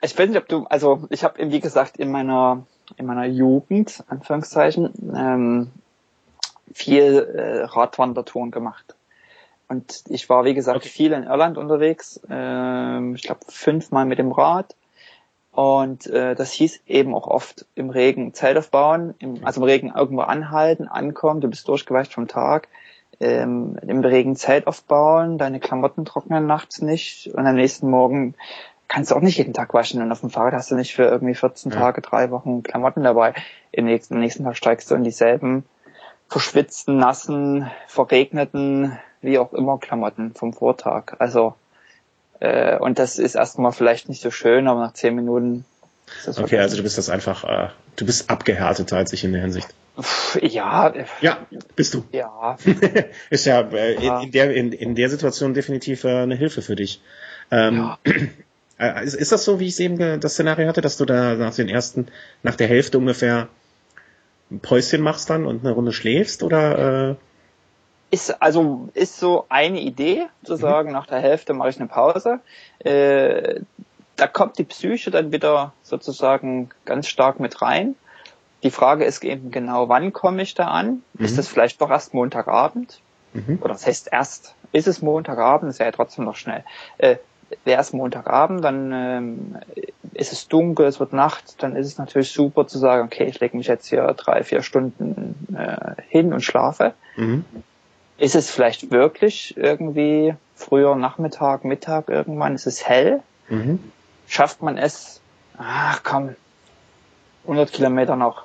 Speaker 2: ich weiß nicht, ob du, also ich habe, wie gesagt, in meiner in meiner Jugend, Anführungszeichen, ähm, viel äh, Radwandertouren gemacht. Und ich war, wie gesagt, okay. viel in Irland unterwegs. Ähm, ich glaube, fünfmal mit dem Rad. Und äh, das hieß eben auch oft im Regen Zelt aufbauen, im, also im Regen irgendwo anhalten, ankommen, du bist durchgeweicht vom Tag, ähm, im Regen Zelt aufbauen, deine Klamotten trocknen nachts nicht und am nächsten Morgen kannst du auch nicht jeden Tag waschen und auf dem Fahrrad hast du nicht für irgendwie 14 ja. Tage, drei Wochen Klamotten dabei. Im nächsten, am nächsten Tag steigst du in dieselben verschwitzten, nassen, verregneten, wie auch immer Klamotten vom Vortag. Also äh, und das ist erstmal vielleicht nicht so schön, aber nach zehn Minuten
Speaker 1: okay, okay, also du bist das einfach, äh, du bist abgehärteter als ich in der Hinsicht.
Speaker 2: Ja.
Speaker 1: Ja, bist du.
Speaker 2: Ja.
Speaker 1: ist ja, äh, ja. In, in, der in, in der Situation definitiv äh, eine Hilfe für dich. Ähm, ja. Äh, ist, ist das so, wie ich es eben das Szenario hatte, dass du da nach den ersten, nach der Hälfte ungefähr ein Päuschen machst dann und eine Runde schläfst oder? Äh?
Speaker 2: Ist also ist so eine Idee zu mhm. sagen, mhm. nach der Hälfte mache ich eine Pause. Äh, da kommt die Psyche dann wieder sozusagen ganz stark mit rein. Die Frage ist eben genau, wann komme ich da an? Mhm. Ist das vielleicht doch erst Montagabend? Mhm. Oder das heißt erst, ist es Montagabend, ist ja trotzdem noch schnell. Äh, wäre es Montagabend, dann ähm, ist es dunkel, es wird Nacht, dann ist es natürlich super zu sagen, okay, ich lege mich jetzt hier drei, vier Stunden äh, hin und schlafe. Mhm. Ist es vielleicht wirklich irgendwie früher Nachmittag, Mittag irgendwann, ist es hell? Mhm. Schafft man es, ach komm, 100 Kilometer noch.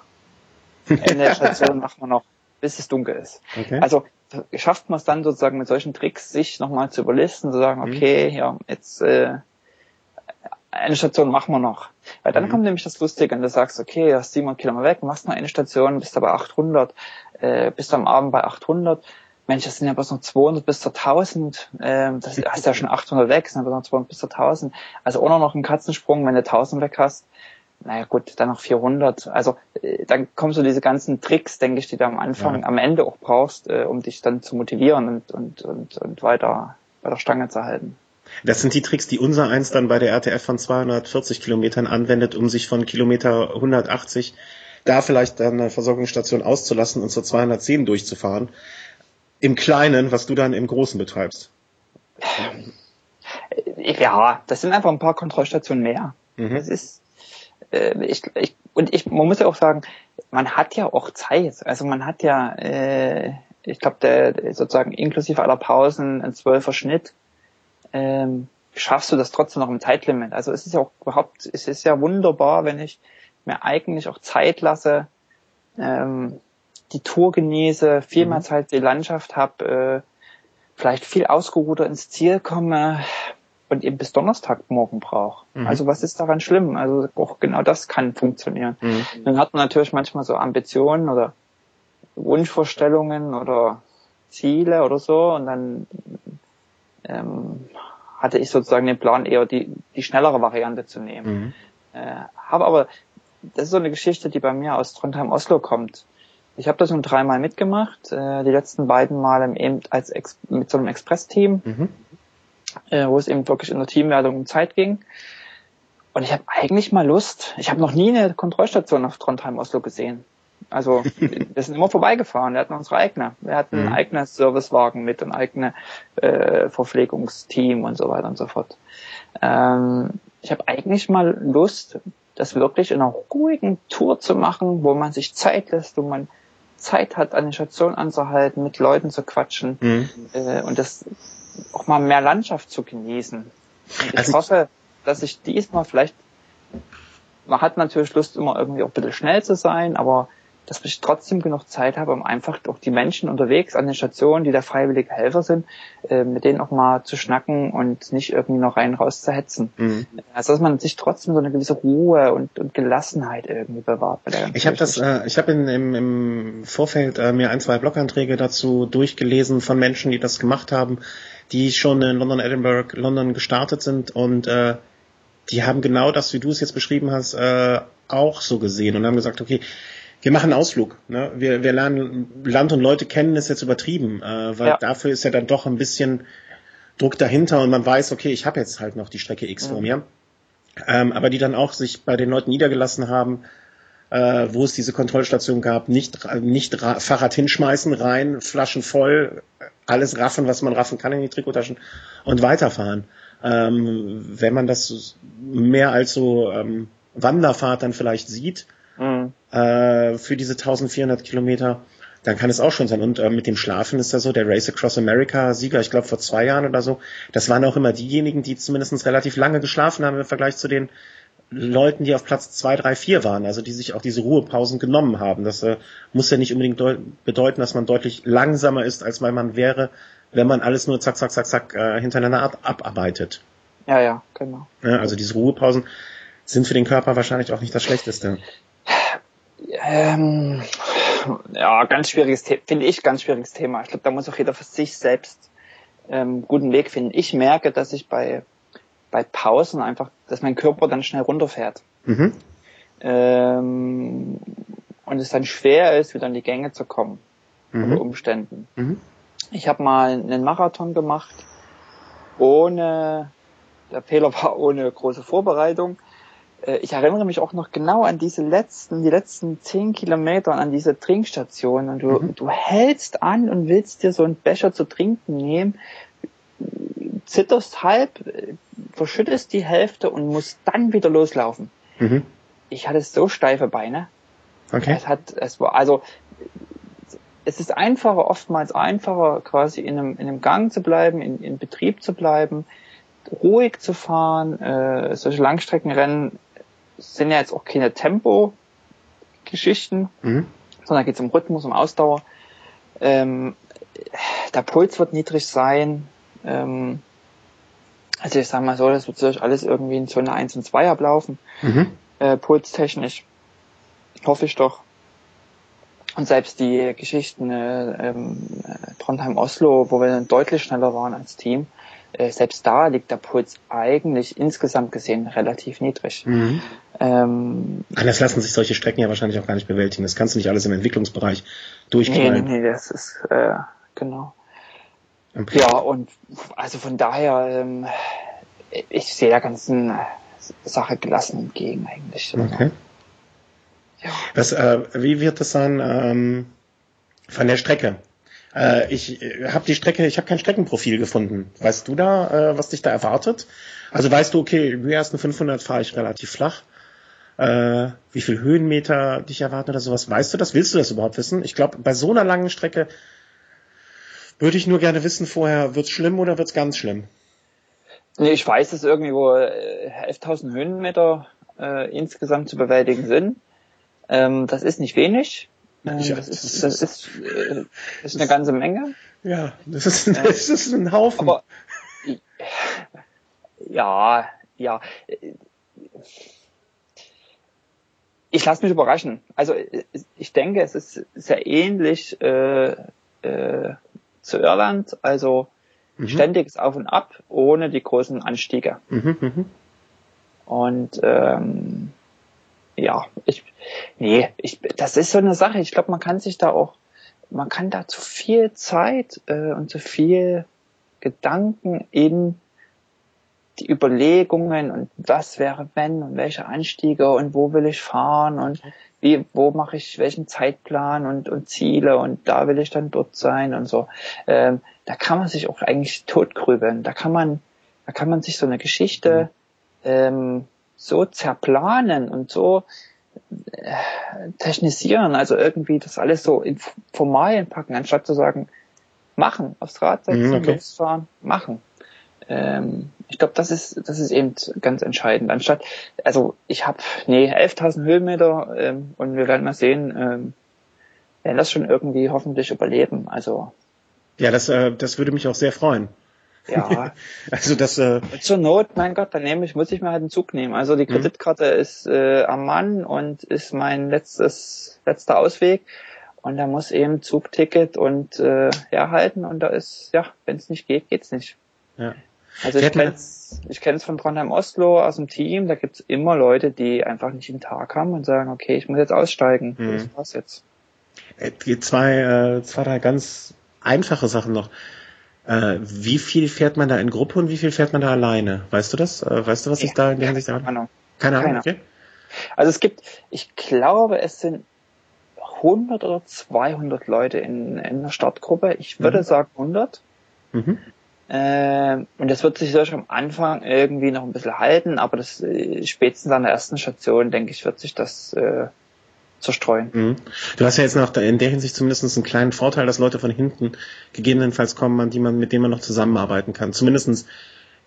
Speaker 2: In der Station machen wir noch, bis es dunkel ist. Okay. Also schafft man es dann sozusagen mit solchen Tricks, sich nochmal zu überlisten, zu sagen, mhm. okay, ja, jetzt äh, eine Station machen wir noch. Weil dann mhm. kommt nämlich das Lustige, wenn du sagst, okay, hast 700 Kilometer weg, machst noch eine Station, bist aber 800, äh, bist am Abend bei 800. Mensch, das sind ja bloß noch 200 bis zu 1000, äh, das hast ja schon 800 weg, sind aber noch 200 bis zu 1000. Also auch noch ein Katzensprung, wenn du 1000 weg hast, naja gut, dann noch 400. Also äh, dann kommen so diese ganzen Tricks, denke ich, die du am Anfang, ja. am Ende auch brauchst, äh, um dich dann zu motivieren und, und, und, und weiter bei der Stange zu halten.
Speaker 1: Das sind die Tricks, die unser eins dann bei der RTF von 240 Kilometern anwendet, um sich von Kilometer 180 da vielleicht dann eine Versorgungsstation auszulassen und zur 210 durchzufahren. Im Kleinen, was du dann im Großen betreibst.
Speaker 2: Ja, das sind einfach ein paar Kontrollstationen mehr. Mhm. Das ist, äh, ich, ich, und ich, man muss ja auch sagen, man hat ja auch Zeit. Also man hat ja, äh, ich glaube, der sozusagen inklusive aller Pausen ein zwölfer Schnitt. Ähm, schaffst du das trotzdem noch im Zeitlimit? Also es ist ja auch überhaupt, es ist ja wunderbar, wenn ich mir eigentlich auch Zeit lasse, ähm, die Tour genieße, viel mehr mhm. Zeit die Landschaft habe, äh, vielleicht viel ausgeruhter ins Ziel komme, und eben bis Donnerstagmorgen braucht. Mhm. Also was ist daran schlimm? Also auch genau das kann funktionieren. Mhm. Dann hat man natürlich manchmal so Ambitionen oder Wunschvorstellungen oder Ziele oder so und dann ähm, hatte ich sozusagen den Plan, eher die, die schnellere Variante zu nehmen. Mhm. Äh, habe aber, das ist so eine Geschichte, die bei mir aus Trondheim-Oslo kommt. Ich habe das nun dreimal mitgemacht, äh, die letzten beiden Mal eben als Ex mit so einem Express-Team. Mhm äh, wo es eben wirklich in der Teamwertung um Zeit ging. Und ich habe eigentlich mal Lust, ich habe noch nie eine Kontrollstation auf Trondheim Oslo gesehen. Also wir sind immer vorbeigefahren. Wir hatten unsere eigene. Wir hatten mhm. ein eigenes Servicewagen mit, ein eigenes äh, Verpflegungsteam und so weiter und so fort. Ähm, ich habe eigentlich mal Lust, das wirklich in einer ruhigen Tour zu machen, wo man sich Zeit lässt, wo man Zeit hat, an der Station anzuhalten, mit Leuten zu quatschen mhm. äh, und das auch mal mehr Landschaft zu genießen. Und ich also hoffe, dass ich diesmal vielleicht, man hat natürlich Lust, immer irgendwie auch ein bisschen schnell zu sein, aber dass ich trotzdem genug Zeit habe, um einfach auch die Menschen unterwegs an den Stationen, die da freiwillige Helfer sind, äh, mit denen auch mal zu schnacken und nicht irgendwie noch rein raus zu hetzen. Mhm. Also dass man sich trotzdem so eine gewisse Ruhe und, und Gelassenheit irgendwie bewahrt.
Speaker 1: ich habe das, äh, ich habe im, im Vorfeld äh, mir ein, zwei Bloganträge dazu durchgelesen von Menschen, die das gemacht haben, die schon in London, Edinburgh, London gestartet sind und äh, die haben genau das, wie du es jetzt beschrieben hast, äh, auch so gesehen und haben gesagt, okay, wir machen Ausflug. Ne? Wir, wir lernen Land und Leute kennen, ist jetzt übertrieben, äh, weil ja. dafür ist ja dann doch ein bisschen Druck dahinter und man weiß, okay, ich habe jetzt halt noch die Strecke X mhm. vor mir. Ähm, aber die dann auch sich bei den Leuten niedergelassen haben, äh, wo es diese Kontrollstation gab, nicht, nicht Fahrrad hinschmeißen, rein, Flaschen voll, alles raffen, was man raffen kann in die Trikottaschen und weiterfahren. Ähm, wenn man das mehr als so ähm, Wanderfahrt dann vielleicht sieht. Äh, für diese 1400 Kilometer, dann kann es auch schon sein. Und äh, mit dem Schlafen ist ja so, der Race Across America Sieger, ich glaube vor zwei Jahren oder so, das waren auch immer diejenigen, die zumindest relativ lange geschlafen haben im Vergleich zu den Leuten, die auf Platz zwei, drei, vier waren, also die sich auch diese Ruhepausen genommen haben. Das äh, muss ja nicht unbedingt bedeuten, dass man deutlich langsamer ist, als weil man wäre, wenn man alles nur zack, zack, zack, zack äh, hintereinander ab abarbeitet.
Speaker 2: Ja, ja, genau.
Speaker 1: Ja, also diese Ruhepausen sind für den Körper wahrscheinlich auch nicht das Schlechteste.
Speaker 2: Ähm, ja, ganz schwieriges Thema, finde ich ganz schwieriges Thema. Ich glaube, da muss auch jeder für sich selbst ähm, guten Weg finden. Ich merke, dass ich bei, bei Pausen einfach, dass mein Körper dann schnell runterfährt. Mhm. Ähm, und es dann schwer ist, wieder in die Gänge zu kommen. Mhm. Unter Umständen. Mhm. Ich habe mal einen Marathon gemacht, ohne, der Fehler war ohne große Vorbereitung. Äh, ich erinnere mich auch noch genau an diese letzten, die letzten zehn Kilometer an diese Trinkstation und du, mhm. du hältst an und willst dir so einen Becher zu trinken nehmen, zitterst halb, verschüttest die Hälfte und musst dann wieder loslaufen. Mhm. Ich hatte so steife Beine. Okay. Es hat, es war, also, es ist einfacher, oftmals einfacher, quasi in einem, in einem Gang zu bleiben, in, in Betrieb zu bleiben, ruhig zu fahren. Äh, solche Langstreckenrennen sind ja jetzt auch keine Tempo-Geschichten, mhm. sondern geht es um Rhythmus, um Ausdauer. Ähm, der Puls wird niedrig sein. Ähm, also ich sag mal so, das wird sich alles irgendwie in Zone 1 und 2 ablaufen. Mhm. Äh, pulstechnisch. Hoffe ich doch. Und selbst die Geschichten äh, ähm, Trondheim-Oslo, wo wir dann deutlich schneller waren als Team, äh, selbst da liegt der Puls eigentlich insgesamt gesehen relativ niedrig. Mhm.
Speaker 1: Ähm, Anders lassen sich solche Strecken ja wahrscheinlich auch gar nicht bewältigen. Das kannst du nicht alles im Entwicklungsbereich durchknallen.
Speaker 2: Nee, nee, das ist äh, genau. Okay. Ja, und also von daher, ähm, ich sehe der ganzen Sache gelassen entgegen eigentlich. Okay.
Speaker 1: Ja. Was, äh, wie wird das sein ähm, von der Strecke? Äh, ich äh, habe die Strecke, ich habe kein Streckenprofil gefunden. Weißt du da, äh, was dich da erwartet? Also weißt du, okay, die ersten 500 fahre ich relativ flach. Äh, wie viel Höhenmeter dich erwarten oder sowas? Weißt du das? Willst du das überhaupt wissen? Ich glaube, bei so einer langen Strecke würde ich nur gerne wissen vorher, wird's schlimm oder wird's ganz schlimm?
Speaker 2: Nee, ich weiß, dass irgendwie wo 11.000 Höhenmeter äh, insgesamt zu bewältigen sind. Ähm, das ist nicht wenig. Ähm, ja, das, ist, das, ist, äh, das ist eine ganze Menge.
Speaker 1: Ja, das ist, das ist ein Haufen. Aber,
Speaker 2: ja, ja. Ich lasse mich überraschen. Also ich denke, es ist sehr ähnlich äh, äh, zu Irland. Also mhm. ständiges Auf und Ab ohne die großen Anstiege. Mhm, mh. Und ähm, ja, ich, nee, ich, das ist so eine Sache. Ich glaube, man kann sich da auch, man kann da zu viel Zeit äh, und zu viel Gedanken in die Überlegungen und was wäre wenn und welche Anstiege und wo will ich fahren und wie, wo mache ich welchen Zeitplan und, und Ziele und da will ich dann dort sein und so. Ähm, da kann man sich auch eigentlich totgrübeln. Da kann man, da kann man sich so eine Geschichte mhm. ähm, so zerplanen und so äh, technisieren, also irgendwie das alles so in Formalien packen, anstatt zu sagen, machen, aufs Rad setzen, mhm, okay. losfahren, machen. Ähm, ich glaube, das ist das ist eben ganz entscheidend. Anstatt, also ich habe nee 11.000 Höhenmeter ähm, und wir werden mal sehen, ähm, werden das schon irgendwie hoffentlich überleben. Also
Speaker 1: ja, das äh, das würde mich auch sehr freuen.
Speaker 2: Ja.
Speaker 1: also das. Äh
Speaker 2: Zur Not, mein Gott, dann nehme ich, muss ich mir halt einen Zug nehmen. Also die mhm. Kreditkarte mhm. ist äh, am Mann und ist mein letztes letzter Ausweg. Und da muss eben Zugticket und äh, herhalten und da ist, ja, wenn es nicht geht, geht's nicht. Ja. Also ich kenne es ich kenn's von Trondheim Oslo aus dem Team, da gibt's immer Leute, die einfach nicht den Tag haben und sagen, okay, ich muss jetzt aussteigen. Mhm. Das war's jetzt.
Speaker 1: Äh, zwei, äh, zwei, drei ganz einfache Sachen noch. Äh, wie viel fährt man da in Gruppe und wie viel fährt man da alleine? Weißt du das? Äh, weißt du, was ja, ich da in der Hinsicht
Speaker 2: habe? Keine
Speaker 1: Ahnung. Keine Ahnung, okay.
Speaker 2: Also es gibt, ich glaube, es sind 100 oder 200 Leute in, in der Startgruppe. Ich würde mhm. sagen 100. Mhm. Äh, und das wird sich sicher am Anfang irgendwie noch ein bisschen halten, aber das äh, spätestens an der ersten Station, denke ich, wird sich das äh, zerstreuen. Mhm.
Speaker 1: Du hast ja jetzt noch in der Hinsicht zumindest einen kleinen Vorteil, dass Leute von hinten gegebenenfalls kommen, an die man, mit denen man noch zusammenarbeiten kann. Zumindest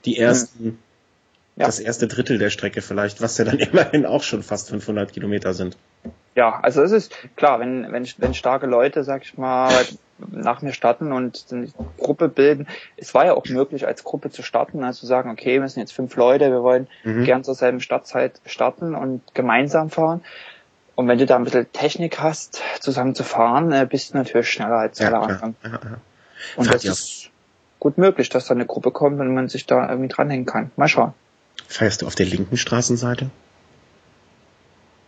Speaker 1: die ersten, mhm. Ja. das erste Drittel der Strecke vielleicht, was ja dann immerhin auch schon fast 500 Kilometer sind.
Speaker 2: Ja, also es ist klar, wenn, wenn, wenn starke Leute, sag ich mal, nach mir starten und eine Gruppe bilden. Es war ja auch möglich, als Gruppe zu starten, also zu sagen, okay, wir sind jetzt fünf Leute, wir wollen mhm. gern zur selben Startzeit starten und gemeinsam fahren. Und wenn du da ein bisschen Technik hast, zusammen zu fahren, äh, bist du natürlich schneller als alle ja, anderen. Ja, ja. Und Fahrt das ist gut möglich, dass da eine Gruppe kommt und man sich da irgendwie dranhängen kann. Mal schauen.
Speaker 1: Feierst du auf der linken Straßenseite?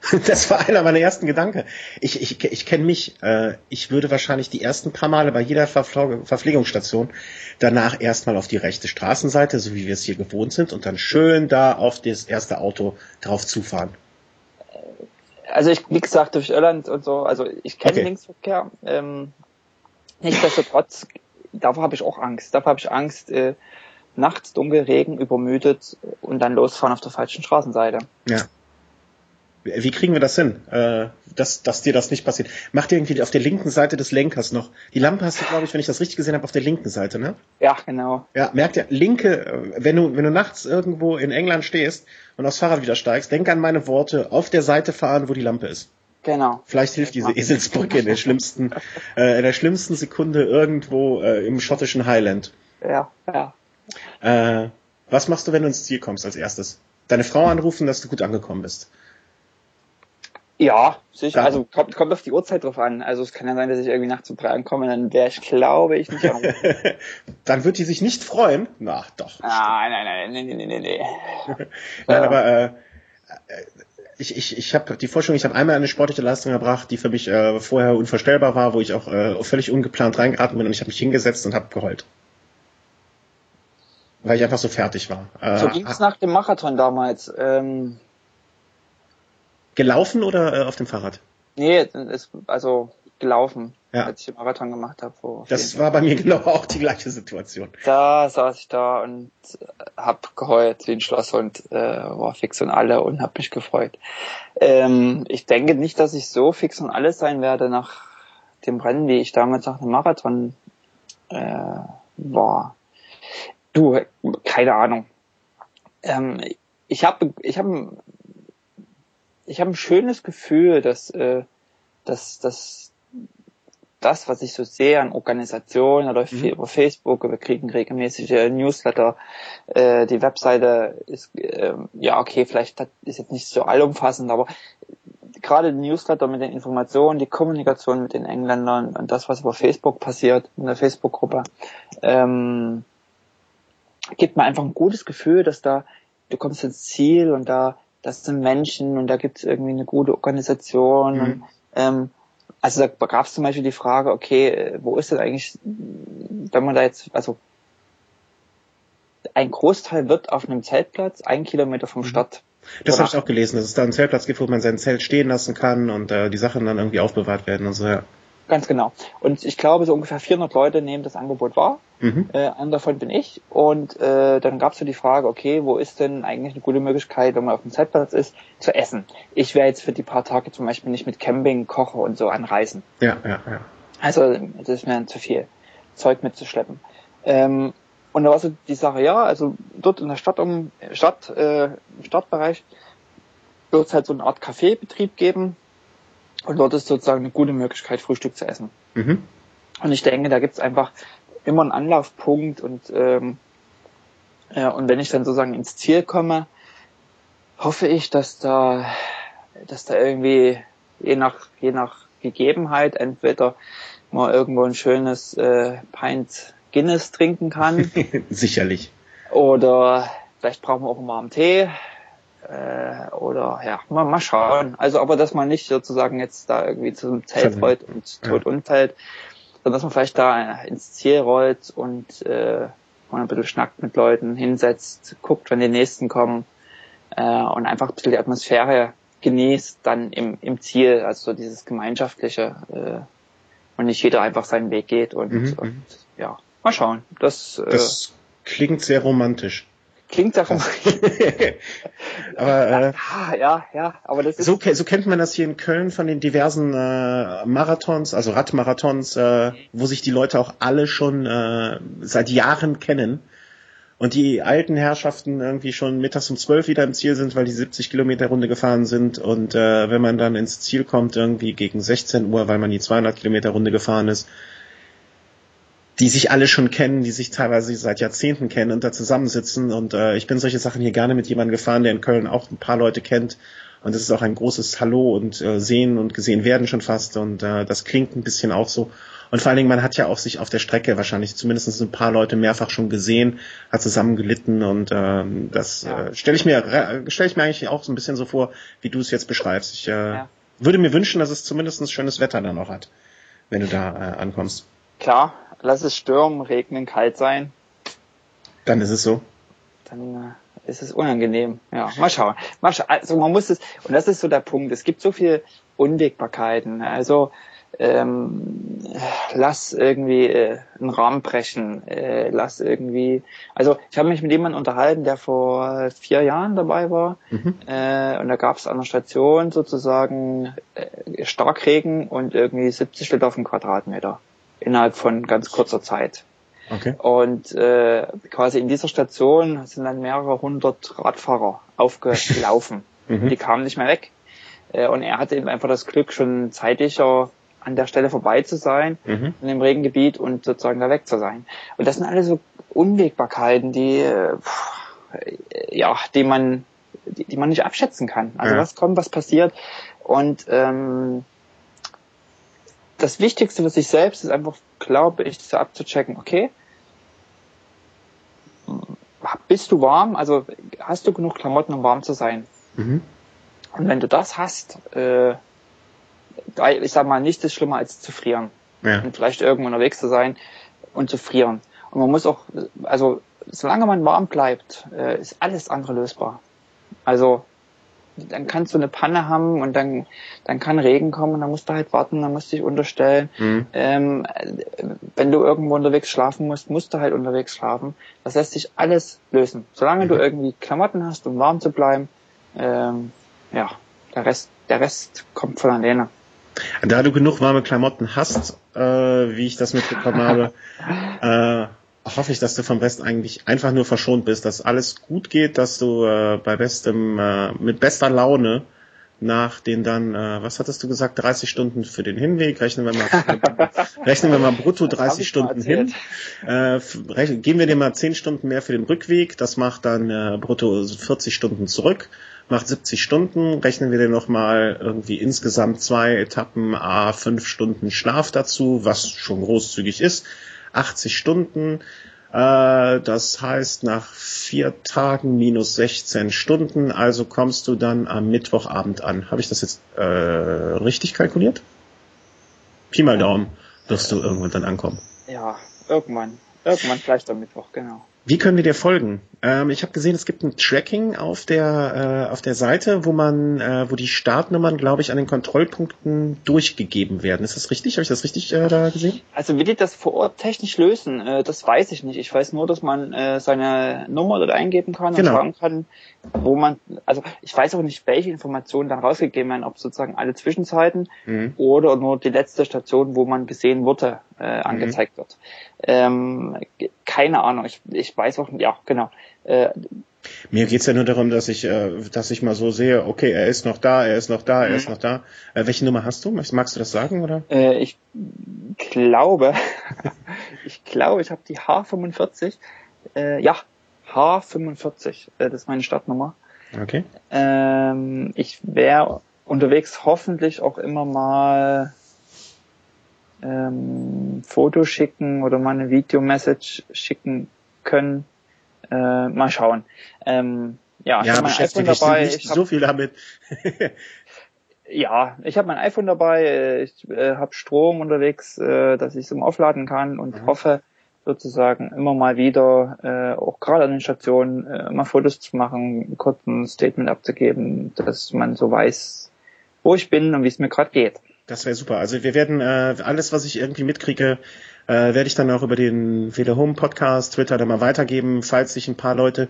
Speaker 1: Das war einer meiner ersten Gedanken. Ich, ich, ich kenne mich. Äh, ich würde wahrscheinlich die ersten paar Male bei jeder Verpflegungsstation danach erstmal auf die rechte Straßenseite, so wie wir es hier gewohnt sind, und dann schön da auf das erste Auto drauf zufahren
Speaker 2: also ich, wie gesagt, durch Irland und so, also ich kenne okay. Linksverkehr. Ähm, nichtsdestotrotz, davor habe ich auch Angst. Davor habe ich Angst, äh, nachts dunkel, Regen, übermüdet und dann losfahren auf der falschen Straßenseite.
Speaker 1: Ja. Wie kriegen wir das hin, äh, dass, dass dir das nicht passiert? Mach dir irgendwie auf der linken Seite des Lenkers noch. Die Lampe hast du, glaube ich, wenn ich das richtig gesehen habe, auf der linken Seite, ne?
Speaker 2: Ja, genau.
Speaker 1: Ja, merkt ihr, linke, äh, wenn du, wenn du nachts irgendwo in England stehst und aufs Fahrrad wieder steigst, denk an meine Worte, auf der Seite fahren, wo die Lampe ist.
Speaker 2: Genau.
Speaker 1: Vielleicht hilft diese Eselsbrücke in der schlimmsten, äh, in der schlimmsten Sekunde irgendwo äh, im schottischen Highland.
Speaker 2: Ja, ja.
Speaker 1: Äh, was machst du, wenn du ins Ziel kommst als erstes? Deine Frau anrufen, dass du gut angekommen bist.
Speaker 2: Ja, sicher. Ja. Also kommt, kommt auf die Uhrzeit drauf an. Also es kann ja sein, dass ich irgendwie nachts um drei ankomme, dann wäre ich, glaube ich, nicht
Speaker 1: Dann wird die sich nicht freuen. Na, doch.
Speaker 2: Ah, nein, nein, nein, nein, nein, nein.
Speaker 1: nein, aber äh, ich, ich, ich habe die Forschung, ich habe einmal eine sportliche Leistung erbracht, die für mich äh, vorher unvorstellbar war, wo ich auch äh, völlig ungeplant reingeraten bin und ich habe mich hingesetzt und habe geheult. Weil ich einfach so fertig war.
Speaker 2: Äh, so ging's nach dem Marathon damals. Ähm
Speaker 1: Gelaufen oder äh, auf dem Fahrrad?
Speaker 2: Nee, ist also gelaufen, ja. als ich den Marathon gemacht habe.
Speaker 1: Das war bei mir genau auch die gleiche Situation.
Speaker 2: Da saß ich da und äh, hab geheult wie ein Schlosshund, äh, war fix und alle und hab mich gefreut. Ähm, ich denke nicht, dass ich so fix und alles sein werde nach dem Rennen, wie ich damals nach dem Marathon äh, war. Du, keine Ahnung. Ähm, ich habe ich hab ich habe ein schönes Gefühl, dass, äh, dass, dass das, was ich so sehe an Organisationen oder mhm. über Facebook, wir kriegen regelmäßige Newsletter, äh, die Webseite ist, äh, ja okay, vielleicht ist jetzt nicht so allumfassend, aber gerade Newsletter mit den Informationen, die Kommunikation mit den Engländern und das, was über Facebook passiert, in der Facebook-Gruppe, ähm, gibt mir einfach ein gutes Gefühl, dass da, du kommst ins Ziel und da das sind Menschen und da gibt es irgendwie eine gute Organisation. Mhm. Und, ähm, also da gab es zum Beispiel die Frage, okay, wo ist denn eigentlich, wenn man da jetzt, also ein Großteil wird auf einem Zeltplatz, ein Kilometer vom mhm. Start.
Speaker 1: Das habe ich auch gelesen, dass es da einen Zeltplatz gibt, wo man sein Zelt stehen lassen kann und äh, die Sachen dann irgendwie aufbewahrt werden und so, ja.
Speaker 2: Ganz genau. Und ich glaube, so ungefähr 400 Leute nehmen das Angebot wahr. Mhm. Äh, einer davon bin ich. Und äh, dann gab es so die Frage, okay, wo ist denn eigentlich eine gute Möglichkeit, wenn man auf dem Zeltplatz ist, zu essen? Ich wäre jetzt für die paar Tage zum Beispiel nicht mit Camping, Koche und so anreisen.
Speaker 1: Ja, ja, ja.
Speaker 2: Also das ist mir zu viel Zeug mitzuschleppen. Ähm, und da war so die Sache, ja, also dort in der Stadt um Stadt, äh, im Stadtbereich wird es halt so eine Art Kaffeebetrieb geben, und dort ist sozusagen eine gute Möglichkeit, Frühstück zu essen. Mhm. Und ich denke, da gibt es einfach immer einen Anlaufpunkt und ähm, ja, und wenn ich dann sozusagen ins Ziel komme, hoffe ich, dass da, dass da irgendwie je nach je nach Gegebenheit entweder mal irgendwo ein schönes äh, Pint Guinness trinken kann.
Speaker 1: Sicherlich.
Speaker 2: Oder vielleicht brauchen wir auch einen warmen Tee äh, oder ja, mal, mal schauen. Also aber dass man nicht sozusagen jetzt da irgendwie zum Zelt rollt und tot ja. umfällt, sondern dass man vielleicht da ins Ziel rollt und äh, mal ein bisschen schnackt mit Leuten, hinsetzt, guckt, wenn die nächsten kommen äh, und einfach ein bisschen die Atmosphäre genießt dann im, im Ziel, also so dieses gemeinschaftliche äh, und nicht jeder einfach seinen Weg geht und, mhm. und mhm. ja, mal schauen. Das,
Speaker 1: äh, das klingt sehr romantisch.
Speaker 2: Klingt doch
Speaker 1: aber äh,
Speaker 2: ja, ja, aber das ist
Speaker 1: so, so kennt man das hier in Köln von den diversen äh, Marathons, also Radmarathons, äh, wo sich die Leute auch alle schon äh, seit Jahren kennen und die alten Herrschaften irgendwie schon mittags um zwölf wieder im Ziel sind, weil die 70 Kilometer Runde gefahren sind und äh, wenn man dann ins Ziel kommt irgendwie gegen 16 Uhr, weil man die 200 Kilometer Runde gefahren ist, die sich alle schon kennen, die sich teilweise seit Jahrzehnten kennen und da zusammensitzen. Und äh, ich bin solche Sachen hier gerne mit jemandem gefahren, der in Köln auch ein paar Leute kennt. Und es ist auch ein großes Hallo und äh, sehen und gesehen werden schon fast. Und äh, das klingt ein bisschen auch so. Und vor allen Dingen, man hat ja auch sich auf der Strecke wahrscheinlich zumindest ein paar Leute mehrfach schon gesehen, hat zusammen gelitten und ähm, das ja. äh, stelle ich mir stelle ich mir eigentlich auch so ein bisschen so vor, wie du es jetzt beschreibst. Ich äh, ja. würde mir wünschen, dass es zumindest schönes Wetter dann auch hat, wenn du da äh, ankommst.
Speaker 2: Klar, lass es stürmen, regnen, kalt sein.
Speaker 1: Dann ist es so.
Speaker 2: Dann äh, ist es unangenehm. Ja, mal schauen. Mal schauen. Also man muss es, und das ist so der Punkt, es gibt so viele Unwägbarkeiten. Also ähm, lass irgendwie äh, einen Rahmen brechen, äh, lass irgendwie, also ich habe mich mit jemandem unterhalten, der vor vier Jahren dabei war mhm. äh, und da gab es an der Station sozusagen äh, Starkregen und irgendwie 70 Liter auf den Quadratmeter innerhalb von ganz kurzer Zeit. Okay. Und äh, quasi in dieser Station sind dann mehrere hundert Radfahrer aufgelaufen. mhm. Die kamen nicht mehr weg. Äh, und er hatte eben einfach das Glück, schon zeitlicher an der Stelle vorbei zu sein, mhm. in dem Regengebiet und sozusagen da weg zu sein. Und das sind alles so Unwägbarkeiten, die, äh, ja, die man, die, die man nicht abschätzen kann. Also ja. was kommt, was passiert. Und ähm, das Wichtigste für sich selbst ist einfach, glaube ich, so abzuchecken, okay, bist du warm? Also hast du genug Klamotten, um warm zu sein? Mhm. Und wenn du das hast, äh, ich sag mal, nichts ist schlimmer als zu frieren. Ja. Und vielleicht irgendwo unterwegs zu sein und zu frieren. Und man muss auch, also solange man warm bleibt, äh, ist alles andere lösbar. Also dann kannst du eine Panne haben und dann, dann kann Regen kommen und dann musst du halt warten, dann musst du dich unterstellen. Mhm. Ähm, wenn du irgendwo unterwegs schlafen musst, musst du halt unterwegs schlafen. Das lässt sich alles lösen. Solange mhm. du irgendwie Klamotten hast, um warm zu bleiben, ähm, ja, der Rest, der Rest kommt von alleine.
Speaker 1: Da du genug warme Klamotten hast, äh, wie ich das mitbekommen habe, äh, hoffe ich, dass du vom Rest eigentlich einfach nur verschont bist, dass alles gut geht, dass du äh, bei bestem, äh, mit bester Laune nach den dann, äh, was hattest du gesagt, 30 Stunden für den Hinweg, rechnen wir mal, rechnen wir mal brutto 30 Stunden hin, äh, geben wir dir mal 10 Stunden mehr für den Rückweg, das macht dann äh, brutto 40 Stunden zurück, macht 70 Stunden, rechnen wir dir nochmal irgendwie insgesamt zwei Etappen, a 5 Stunden Schlaf dazu, was schon großzügig ist, 80 Stunden. Äh, das heißt, nach vier Tagen minus 16 Stunden, also kommst du dann am Mittwochabend an. Habe ich das jetzt äh, richtig kalkuliert? Pi mal Daumen wirst du irgendwann dann ankommen.
Speaker 2: Ja, irgendwann. Irgendwann vielleicht am Mittwoch, genau.
Speaker 1: Wie können wir dir folgen? Ähm, ich habe gesehen, es gibt ein Tracking auf der äh, auf der Seite, wo man, äh, wo die Startnummern, glaube ich, an den Kontrollpunkten durchgegeben werden. Ist das richtig? Habe ich das richtig äh, da gesehen?
Speaker 2: Also wie die das vor Ort technisch lösen, äh, das weiß ich nicht. Ich weiß nur, dass man äh, seine Nummer dort eingeben kann genau. und schauen kann, wo man, also ich weiß auch nicht, welche Informationen dann rausgegeben werden, ob sozusagen alle Zwischenzeiten mhm. oder nur die letzte Station, wo man gesehen wurde, äh, angezeigt mhm. wird. Ähm, keine Ahnung. Ich, ich weiß auch, ja, genau. Äh,
Speaker 1: mir geht's ja nur darum, dass ich, äh, dass ich mal so sehe, okay, er ist noch da, er ist noch da, er ist mhm. noch da. Äh, welche Nummer hast du? Magst du das sagen, oder?
Speaker 2: Äh, ich glaube, ich glaube, ich habe die H45. Äh, ja, H45, äh, das ist meine Startnummer.
Speaker 1: Okay.
Speaker 2: Ähm, ich wäre unterwegs hoffentlich auch immer mal ähm, Foto schicken oder mal eine Videomessage schicken können. Äh, mal schauen. Ähm, ja,
Speaker 1: ja ich habe mein iPhone dabei. Nicht ich hab, so viel damit.
Speaker 2: ja, ich habe mein iPhone dabei. Ich äh, habe Strom unterwegs, äh, dass ich es im Aufladen kann und mhm. hoffe sozusagen immer mal wieder, äh, auch gerade an den Stationen, äh, mal Fotos zu machen, kurz ein Statement abzugeben, dass man so weiß, wo ich bin und wie es mir gerade geht.
Speaker 1: Das wäre super. Also wir werden äh, alles, was ich irgendwie mitkriege, äh, werde ich dann auch über den Fehler Home Podcast, Twitter dann mal weitergeben, falls sich ein paar Leute,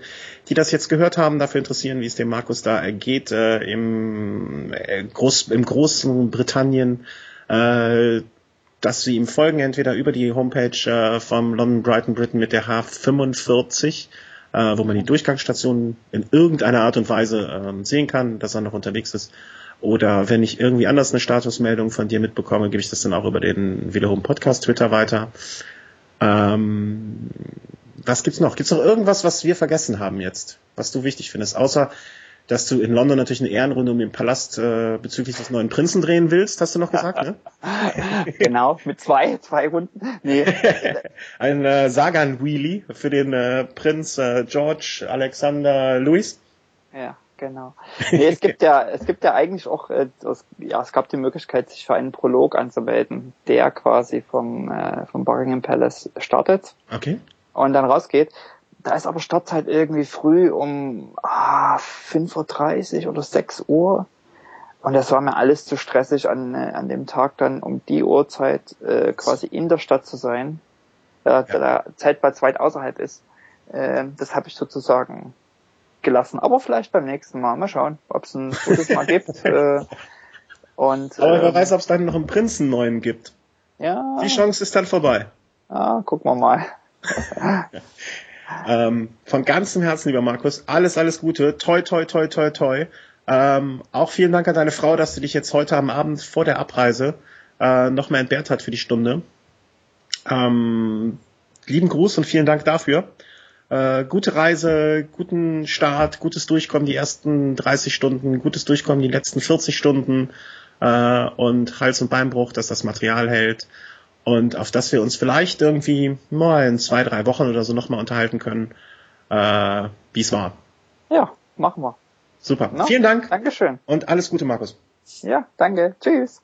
Speaker 1: die das jetzt gehört haben, dafür interessieren, wie es dem Markus da ergeht äh, im, äh, Groß, im großen Britannien, äh, dass sie ihm folgen, entweder über die Homepage äh, vom London Brighton Britain mit der H45, äh, wo man die Durchgangsstationen in irgendeiner Art und Weise äh, sehen kann, dass er noch unterwegs ist oder wenn ich irgendwie anders eine Statusmeldung von dir mitbekomme, gebe ich das dann auch über den Wiederhome Podcast Twitter weiter. Ähm, was gibt's noch? Gibt's noch irgendwas, was wir vergessen haben jetzt, was du wichtig findest? Außer, dass du in London natürlich eine Ehrenrunde um den Palast äh, bezüglich des neuen Prinzen drehen willst, hast du noch gesagt, ne?
Speaker 2: genau, mit zwei, zwei Runden. Nee.
Speaker 1: Ein äh, Sagan Wheelie für den äh, Prinz äh, George Alexander Louis.
Speaker 2: Ja genau. Nee, es gibt ja, es gibt ja eigentlich auch, äh, ja, es gab die Möglichkeit, sich für einen Prolog anzumelden, der quasi vom, äh, vom Buckingham Palace startet.
Speaker 1: Okay.
Speaker 2: Und dann rausgeht. Da ist aber Startzeit irgendwie früh um ah, 5.30 Uhr oder 6 Uhr. Und das war mir alles zu stressig, an, äh, an dem Tag dann um die Uhrzeit äh, quasi in der Stadt zu sein, äh, ja. da der Zeitplatz weit außerhalb ist. Äh, das habe ich sozusagen gelassen. Aber vielleicht beim nächsten Mal. Mal schauen, ob es ein gutes Mal gibt. Äh, und,
Speaker 1: Aber wer ähm, weiß, ob es dann noch einen Prinzen neuen gibt.
Speaker 2: Ja.
Speaker 1: Die Chance ist dann vorbei.
Speaker 2: Ja, gucken wir mal.
Speaker 1: ähm, von ganzem Herzen, lieber Markus, alles, alles Gute. Toi, toi, toi, toi, toi. Ähm, auch vielen Dank an deine Frau, dass du dich jetzt heute am Abend vor der Abreise äh, nochmal entbehrt hat für die Stunde. Ähm, lieben Gruß und vielen Dank dafür. Äh, gute Reise, guten Start, gutes Durchkommen die ersten 30 Stunden, gutes Durchkommen die letzten 40 Stunden äh, und Hals- und Beinbruch, dass das Material hält und auf das wir uns vielleicht irgendwie mal in zwei, drei Wochen oder so nochmal unterhalten können, äh, wie es war.
Speaker 2: Ja, machen wir.
Speaker 1: Super. Na, Vielen Dank.
Speaker 2: Dankeschön.
Speaker 1: Und alles Gute, Markus.
Speaker 2: Ja, danke. Tschüss.